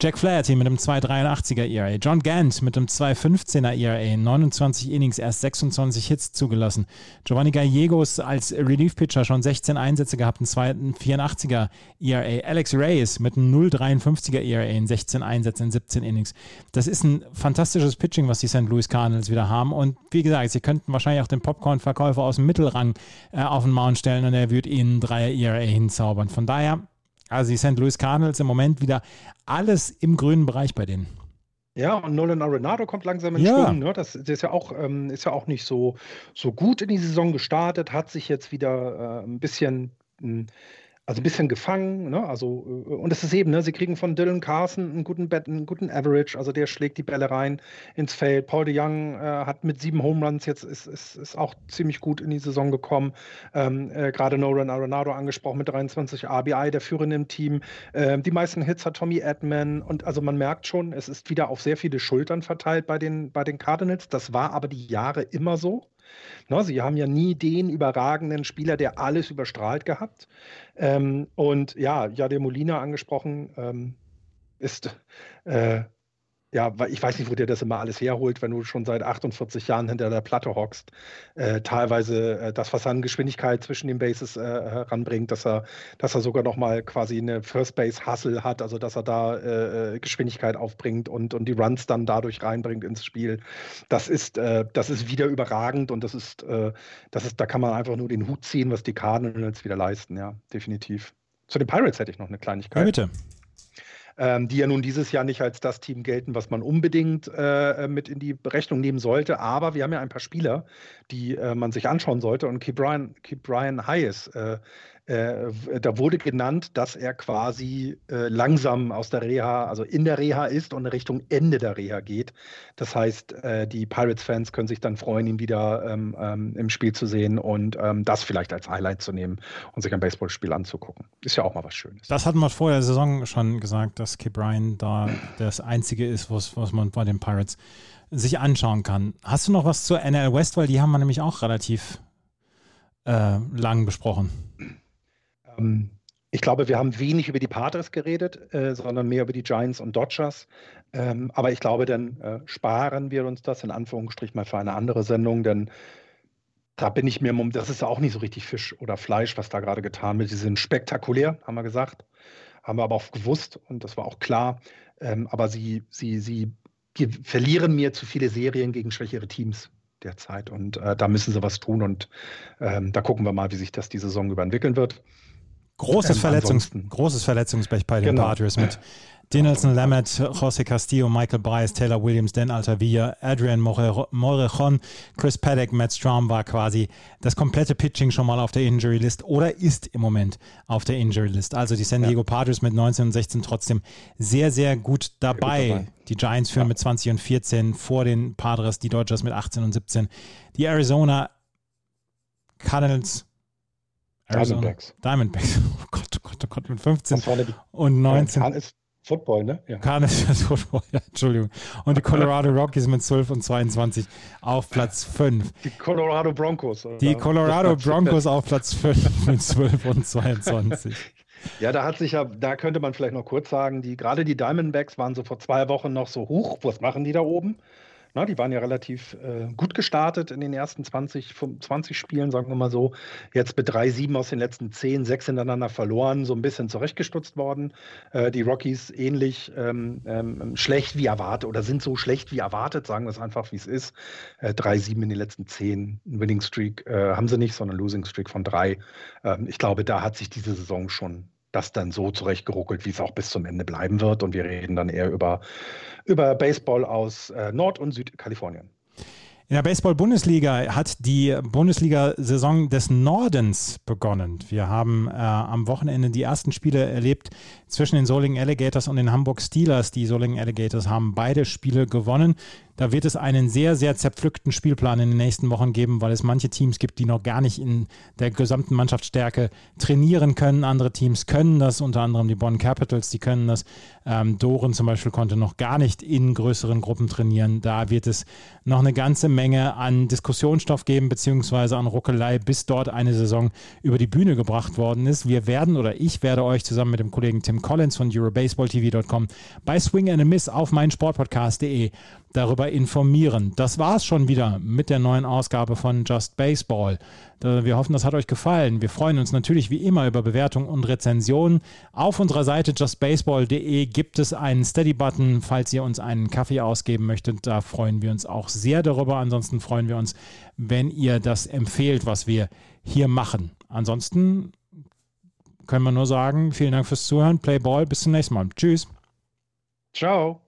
Jack Flaherty mit einem 2,83er ERA. John Gant mit einem 2,15er ERA. 29 Innings, erst 26 Hits zugelassen. Giovanni Gallegos als Relief-Pitcher schon 16 Einsätze gehabt, einen 2,84er ERA. Alex Reyes mit einem 0,53er ERA in 16 Einsätzen in 17 Innings. Das ist ein fantastisches Pitching, was die St. Louis Cardinals wieder haben. Und wie gesagt, sie könnten wahrscheinlich auch den Popcorn-Verkäufer aus dem Mittelrang äh, auf den Mount stellen und er würde ihnen 3 ERA hinzaubern. Von daher also die St. Louis Cardinals im Moment wieder alles im grünen Bereich bei denen. Ja, und Nolan Arenado kommt langsam ins ja. Schwung. Ne? Das, das, ist ja auch, ähm, ist ja auch nicht so, so gut in die Saison gestartet, hat sich jetzt wieder äh, ein bisschen hm, also ein bisschen gefangen, ne? Also, äh, und es ist eben, ne, sie kriegen von Dylan Carson einen guten, Bet, einen guten Average, also der schlägt die Bälle rein ins Feld. Paul de Young äh, hat mit sieben Home Runs jetzt ist, ist, ist auch ziemlich gut in die Saison gekommen. Ähm, äh, Gerade Nolan Arenado angesprochen mit 23 RBI, der führende im Team. Ähm, die meisten Hits hat Tommy Edman und also man merkt schon, es ist wieder auf sehr viele Schultern verteilt bei den, bei den Cardinals. Das war aber die Jahre immer so. Ne, sie haben ja nie den überragenden Spieler, der alles überstrahlt gehabt. Ähm, und ja, ja, der Molina angesprochen ähm, ist, äh, ja, weil ich weiß nicht, wo der das immer alles herholt, wenn du schon seit 48 Jahren hinter der Platte hockst. Äh, teilweise äh, das, was er an Geschwindigkeit zwischen den Bases äh, heranbringt, dass er, dass er sogar nochmal quasi eine First Base Hustle hat, also dass er da äh, äh, Geschwindigkeit aufbringt und, und die Runs dann dadurch reinbringt ins Spiel. Das ist, äh, das ist wieder überragend und das ist, das ist, da kann man einfach nur den Hut ziehen, was die Cardinals wieder leisten, ja, definitiv. Zu den Pirates hätte ich noch eine Kleinigkeit. Ja, bitte ähm, die ja nun dieses Jahr nicht als das Team gelten, was man unbedingt äh, mit in die Berechnung nehmen sollte. Aber wir haben ja ein paar Spieler, die äh, man sich anschauen sollte. Und Keep Brian, Keep Brian Hayes äh, da wurde genannt, dass er quasi äh, langsam aus der Reha, also in der Reha ist und Richtung Ende der Reha geht. Das heißt, äh, die Pirates-Fans können sich dann freuen, ihn wieder ähm, ähm, im Spiel zu sehen und ähm, das vielleicht als Highlight zu nehmen und sich ein Baseballspiel anzugucken. Ist ja auch mal was Schönes. Das hatten wir vor der Saison schon gesagt, dass Kip Ryan da das Einzige ist, was, was man bei den Pirates sich anschauen kann. Hast du noch was zur NL West, weil die haben wir nämlich auch relativ äh, lang besprochen. Ähm, ich glaube, wir haben wenig über die Padres geredet, äh, sondern mehr über die Giants und Dodgers. Ähm, aber ich glaube, dann äh, sparen wir uns das in Anführungsstrichen mal für eine andere Sendung, denn da bin ich mir, das ist auch nicht so richtig Fisch oder Fleisch, was da gerade getan wird. Sie sind spektakulär, haben wir gesagt, haben wir aber auch gewusst und das war auch klar. Ähm, aber sie, sie, sie verlieren mir zu viele Serien gegen schwächere Teams derzeit und äh, da müssen sie was tun und ähm, da gucken wir mal, wie sich das die Saison über entwickeln wird. Großes, ähm, Verletzungs großes Verletzungspech bei den genau. Padres mit Dinelson Lamet, José Castillo, Michael Bryce, Taylor Williams, Dan Altavilla, Adrian Morejon, Chris Paddock, Matt Strom war quasi das komplette Pitching schon mal auf der Injury List oder ist im Moment auf der Injury List. Also die San Diego ja. Padres mit 19 und 16 trotzdem sehr, sehr gut dabei. dabei. Die Giants führen ja. mit 20 und 14 vor den Padres, die Dodgers mit 18 und 17. Die Arizona Cardinals Diamondbacks. Diamondbacks. (laughs) Oh Gott, oh Gott, oh Gott, mit 15 und 19. Kahn ist Football, ne? Ja. Kahn ist (laughs) Football, ja, Entschuldigung. Und die Colorado Rockies mit 12 und 22 auf Platz 5. Die Colorado Broncos. Oder? Die Colorado (laughs) Broncos auf Platz 5 mit 12 und 22. Ja, da hat sich ja, da könnte man vielleicht noch kurz sagen, die, gerade die Diamondbacks waren so vor zwei Wochen noch so hoch. Was machen die da oben? Na, die waren ja relativ äh, gut gestartet in den ersten 20, 20 Spielen, sagen wir mal so. Jetzt mit 3-7 aus den letzten 10, 6 hintereinander verloren, so ein bisschen zurechtgestutzt worden. Äh, die Rockies ähnlich ähm, ähm, schlecht wie erwartet oder sind so schlecht wie erwartet, sagen wir es einfach, wie es ist. Äh, 3-7 in den letzten 10. Winning Streak äh, haben sie nicht, sondern Losing Streak von 3. Ähm, ich glaube, da hat sich diese Saison schon das dann so zurechtgeruckelt, wie es auch bis zum Ende bleiben wird. Und wir reden dann eher über, über Baseball aus äh, Nord- und Südkalifornien. In der Baseball-Bundesliga hat die Bundesliga-Saison des Nordens begonnen. Wir haben äh, am Wochenende die ersten Spiele erlebt zwischen den Solingen Alligators und den Hamburg Steelers. Die Solingen Alligators haben beide Spiele gewonnen. Da wird es einen sehr, sehr zerpflückten Spielplan in den nächsten Wochen geben, weil es manche Teams gibt, die noch gar nicht in der gesamten Mannschaftsstärke trainieren können. Andere Teams können das, unter anderem die Bonn Capitals, die können das. Ähm, Doren zum Beispiel konnte noch gar nicht in größeren Gruppen trainieren. Da wird es noch eine ganze Menge an Diskussionsstoff geben, beziehungsweise an Ruckelei, bis dort eine Saison über die Bühne gebracht worden ist. Wir werden oder ich werde euch zusammen mit dem Kollegen Tim Collins von EuroBaseballTV.com bei Swing and a Miss auf meinsportpodcast.de darüber informieren. Das war es schon wieder mit der neuen Ausgabe von Just Baseball. Wir hoffen, das hat euch gefallen. Wir freuen uns natürlich wie immer über Bewertungen und Rezensionen. Auf unserer Seite justbaseball.de gibt es einen Steady-Button, falls ihr uns einen Kaffee ausgeben möchtet. Da freuen wir uns auch sehr darüber. Ansonsten freuen wir uns, wenn ihr das empfehlt, was wir hier machen. Ansonsten können wir nur sagen, vielen Dank fürs Zuhören. Play Ball. Bis zum nächsten Mal. Tschüss. Ciao.